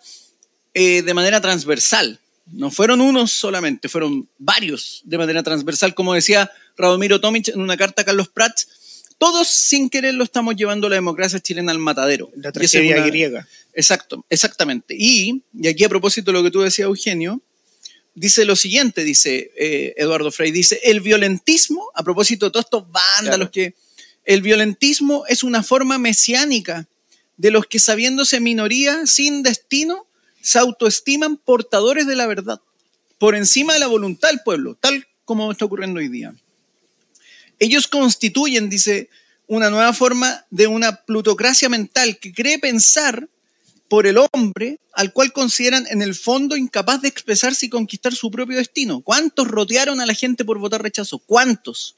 eh, de manera transversal. No fueron unos solamente, fueron varios de manera transversal, como decía Radomiro Tomic en una carta a Carlos Prats. Todos sin querer lo estamos llevando la democracia chilena al matadero. La tragedia una- griega. Exacto, exactamente. Y, y aquí a propósito de lo que tú decías, Eugenio, dice lo siguiente, dice eh, Eduardo Frey, dice, el violentismo, a propósito de todos estos vándalos Claro. que... El violentismo es una forma mesiánica de los que sabiéndose minoría, sin destino, se autoestiman portadores de la verdad, por encima de la voluntad del pueblo, tal como está ocurriendo hoy día. Ellos constituyen, dice, una nueva forma de una plutocracia mental que cree pensar por el hombre al cual consideran en el fondo incapaz de expresarse y conquistar su propio destino. ¿Cuántos rotearon a la gente por votar rechazo? ¿Cuántos?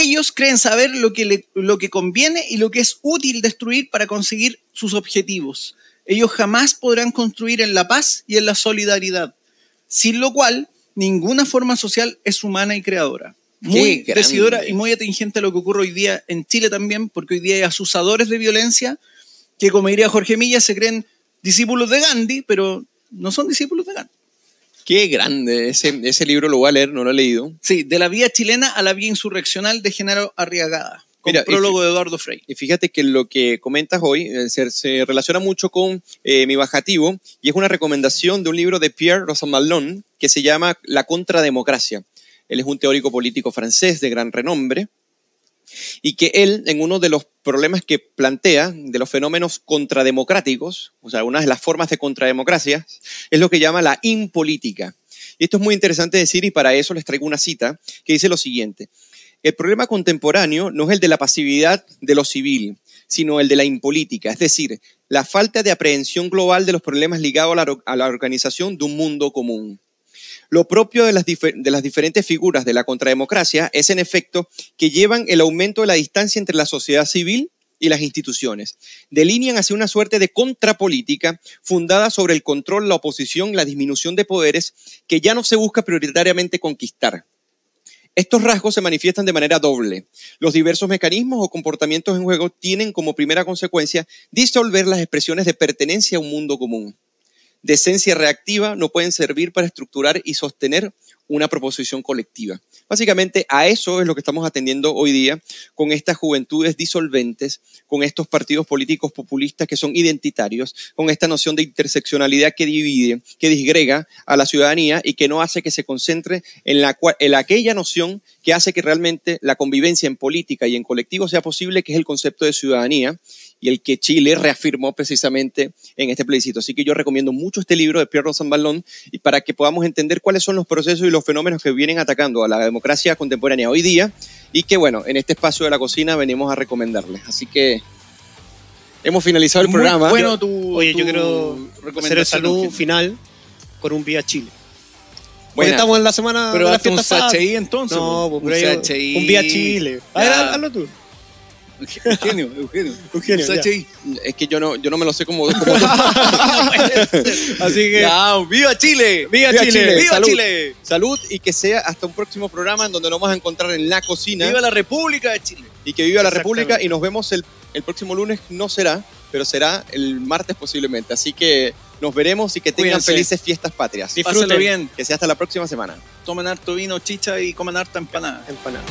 Ellos creen saber lo que, le- lo que conviene y lo que es útil destruir para conseguir sus objetivos. Ellos jamás podrán construir en la paz y en la solidaridad, sin lo cual ninguna forma social es humana y creadora. Muy decidora y muy atingente a lo que ocurre hoy día en Chile también, porque hoy día hay asusadores de violencia que, como diría Jorge Milla, se creen discípulos de Gandhi, pero no son discípulos de Gandhi. Qué grande. Ese, ese libro lo voy a leer, no lo he leído. Sí, de la vía chilena a la vía insurreccional de Genaro Arriagada, con Mira, prólogo de Eduardo Frei. Y fíjate que lo que comentas hoy eh, se, se relaciona mucho con eh, mi bajativo y es una recomendación de un libro de Pierre Rosamallon que se llama La contrademocracia. Él es un teórico político francés de gran renombre y que él, en uno de los problemas que plantea de los fenómenos contrademocráticos, o sea, una de las formas de contrademocracia, es lo que llama la impolítica. Y esto es muy interesante decir y para eso les traigo una cita que dice lo siguiente. El problema contemporáneo no es el de la pasividad de lo civil, sino el de la impolítica, es decir, la falta de aprehensión global de los problemas ligados a la, a la organización de un mundo común. Lo propio de las, diferentes figuras de la contrademocracia es, en efecto, que llevan el aumento de la distancia entre la sociedad civil y las instituciones. Delinean hacia una suerte de contrapolítica fundada sobre el control, la oposición, la disminución de poderes que ya no se busca prioritariamente conquistar. Estos rasgos se manifiestan de manera doble. Los diversos mecanismos o comportamientos en juego tienen como primera consecuencia disolver las expresiones de pertenencia a un mundo común. De esencia reactiva no pueden servir para estructurar y sostener una proposición colectiva. Básicamente a eso es lo que estamos atendiendo hoy día con estas juventudes disolventes, con estos partidos políticos populistas que son identitarios, con esta noción de interseccionalidad que divide, que disgrega a la ciudadanía y que no hace que se concentre en, la, aquella noción que hace que realmente la convivencia en política y en colectivo sea posible, que es el concepto de ciudadanía y el que Chile reafirmó precisamente en este plebiscito. Así que yo recomiendo mucho este libro de Pierre Rosanvallon y para que podamos entender cuáles son los procesos y los fenómenos que vienen atacando a la democracia contemporánea hoy día y que, bueno, en este espacio de la cocina venimos a recomendarles. Así que hemos finalizado el Muy programa. bueno tu, Oye, tu yo quiero hacer el saludo final con un Vía Chile. Buena. estamos en la semana Pero de la un fiesta CHI entonces. No, pues, pero un un Vía Chile. A ver, hazlo tú. Eugenio, Eugenio. Eugenio. Es que yo no, yo no me lo sé como... (laughs) Así que. Ya, ¡Viva Chile! ¡Viva Chile! ¡Viva ¡Salud! Chile! Salud y que sea hasta un próximo programa en donde nos vamos a encontrar en la cocina ¡Viva la República de Chile! y que viva la. República y nos vemos el, el próximo lunes, no será, pero será el martes posiblemente. Así que nos veremos y que tengan Cuídense. felices fiestas patrias. Disfruten. Pásenlo bien. Que sea hasta la próxima semana. Tomen harto vino, chicha y coman harta empanada. Empanada.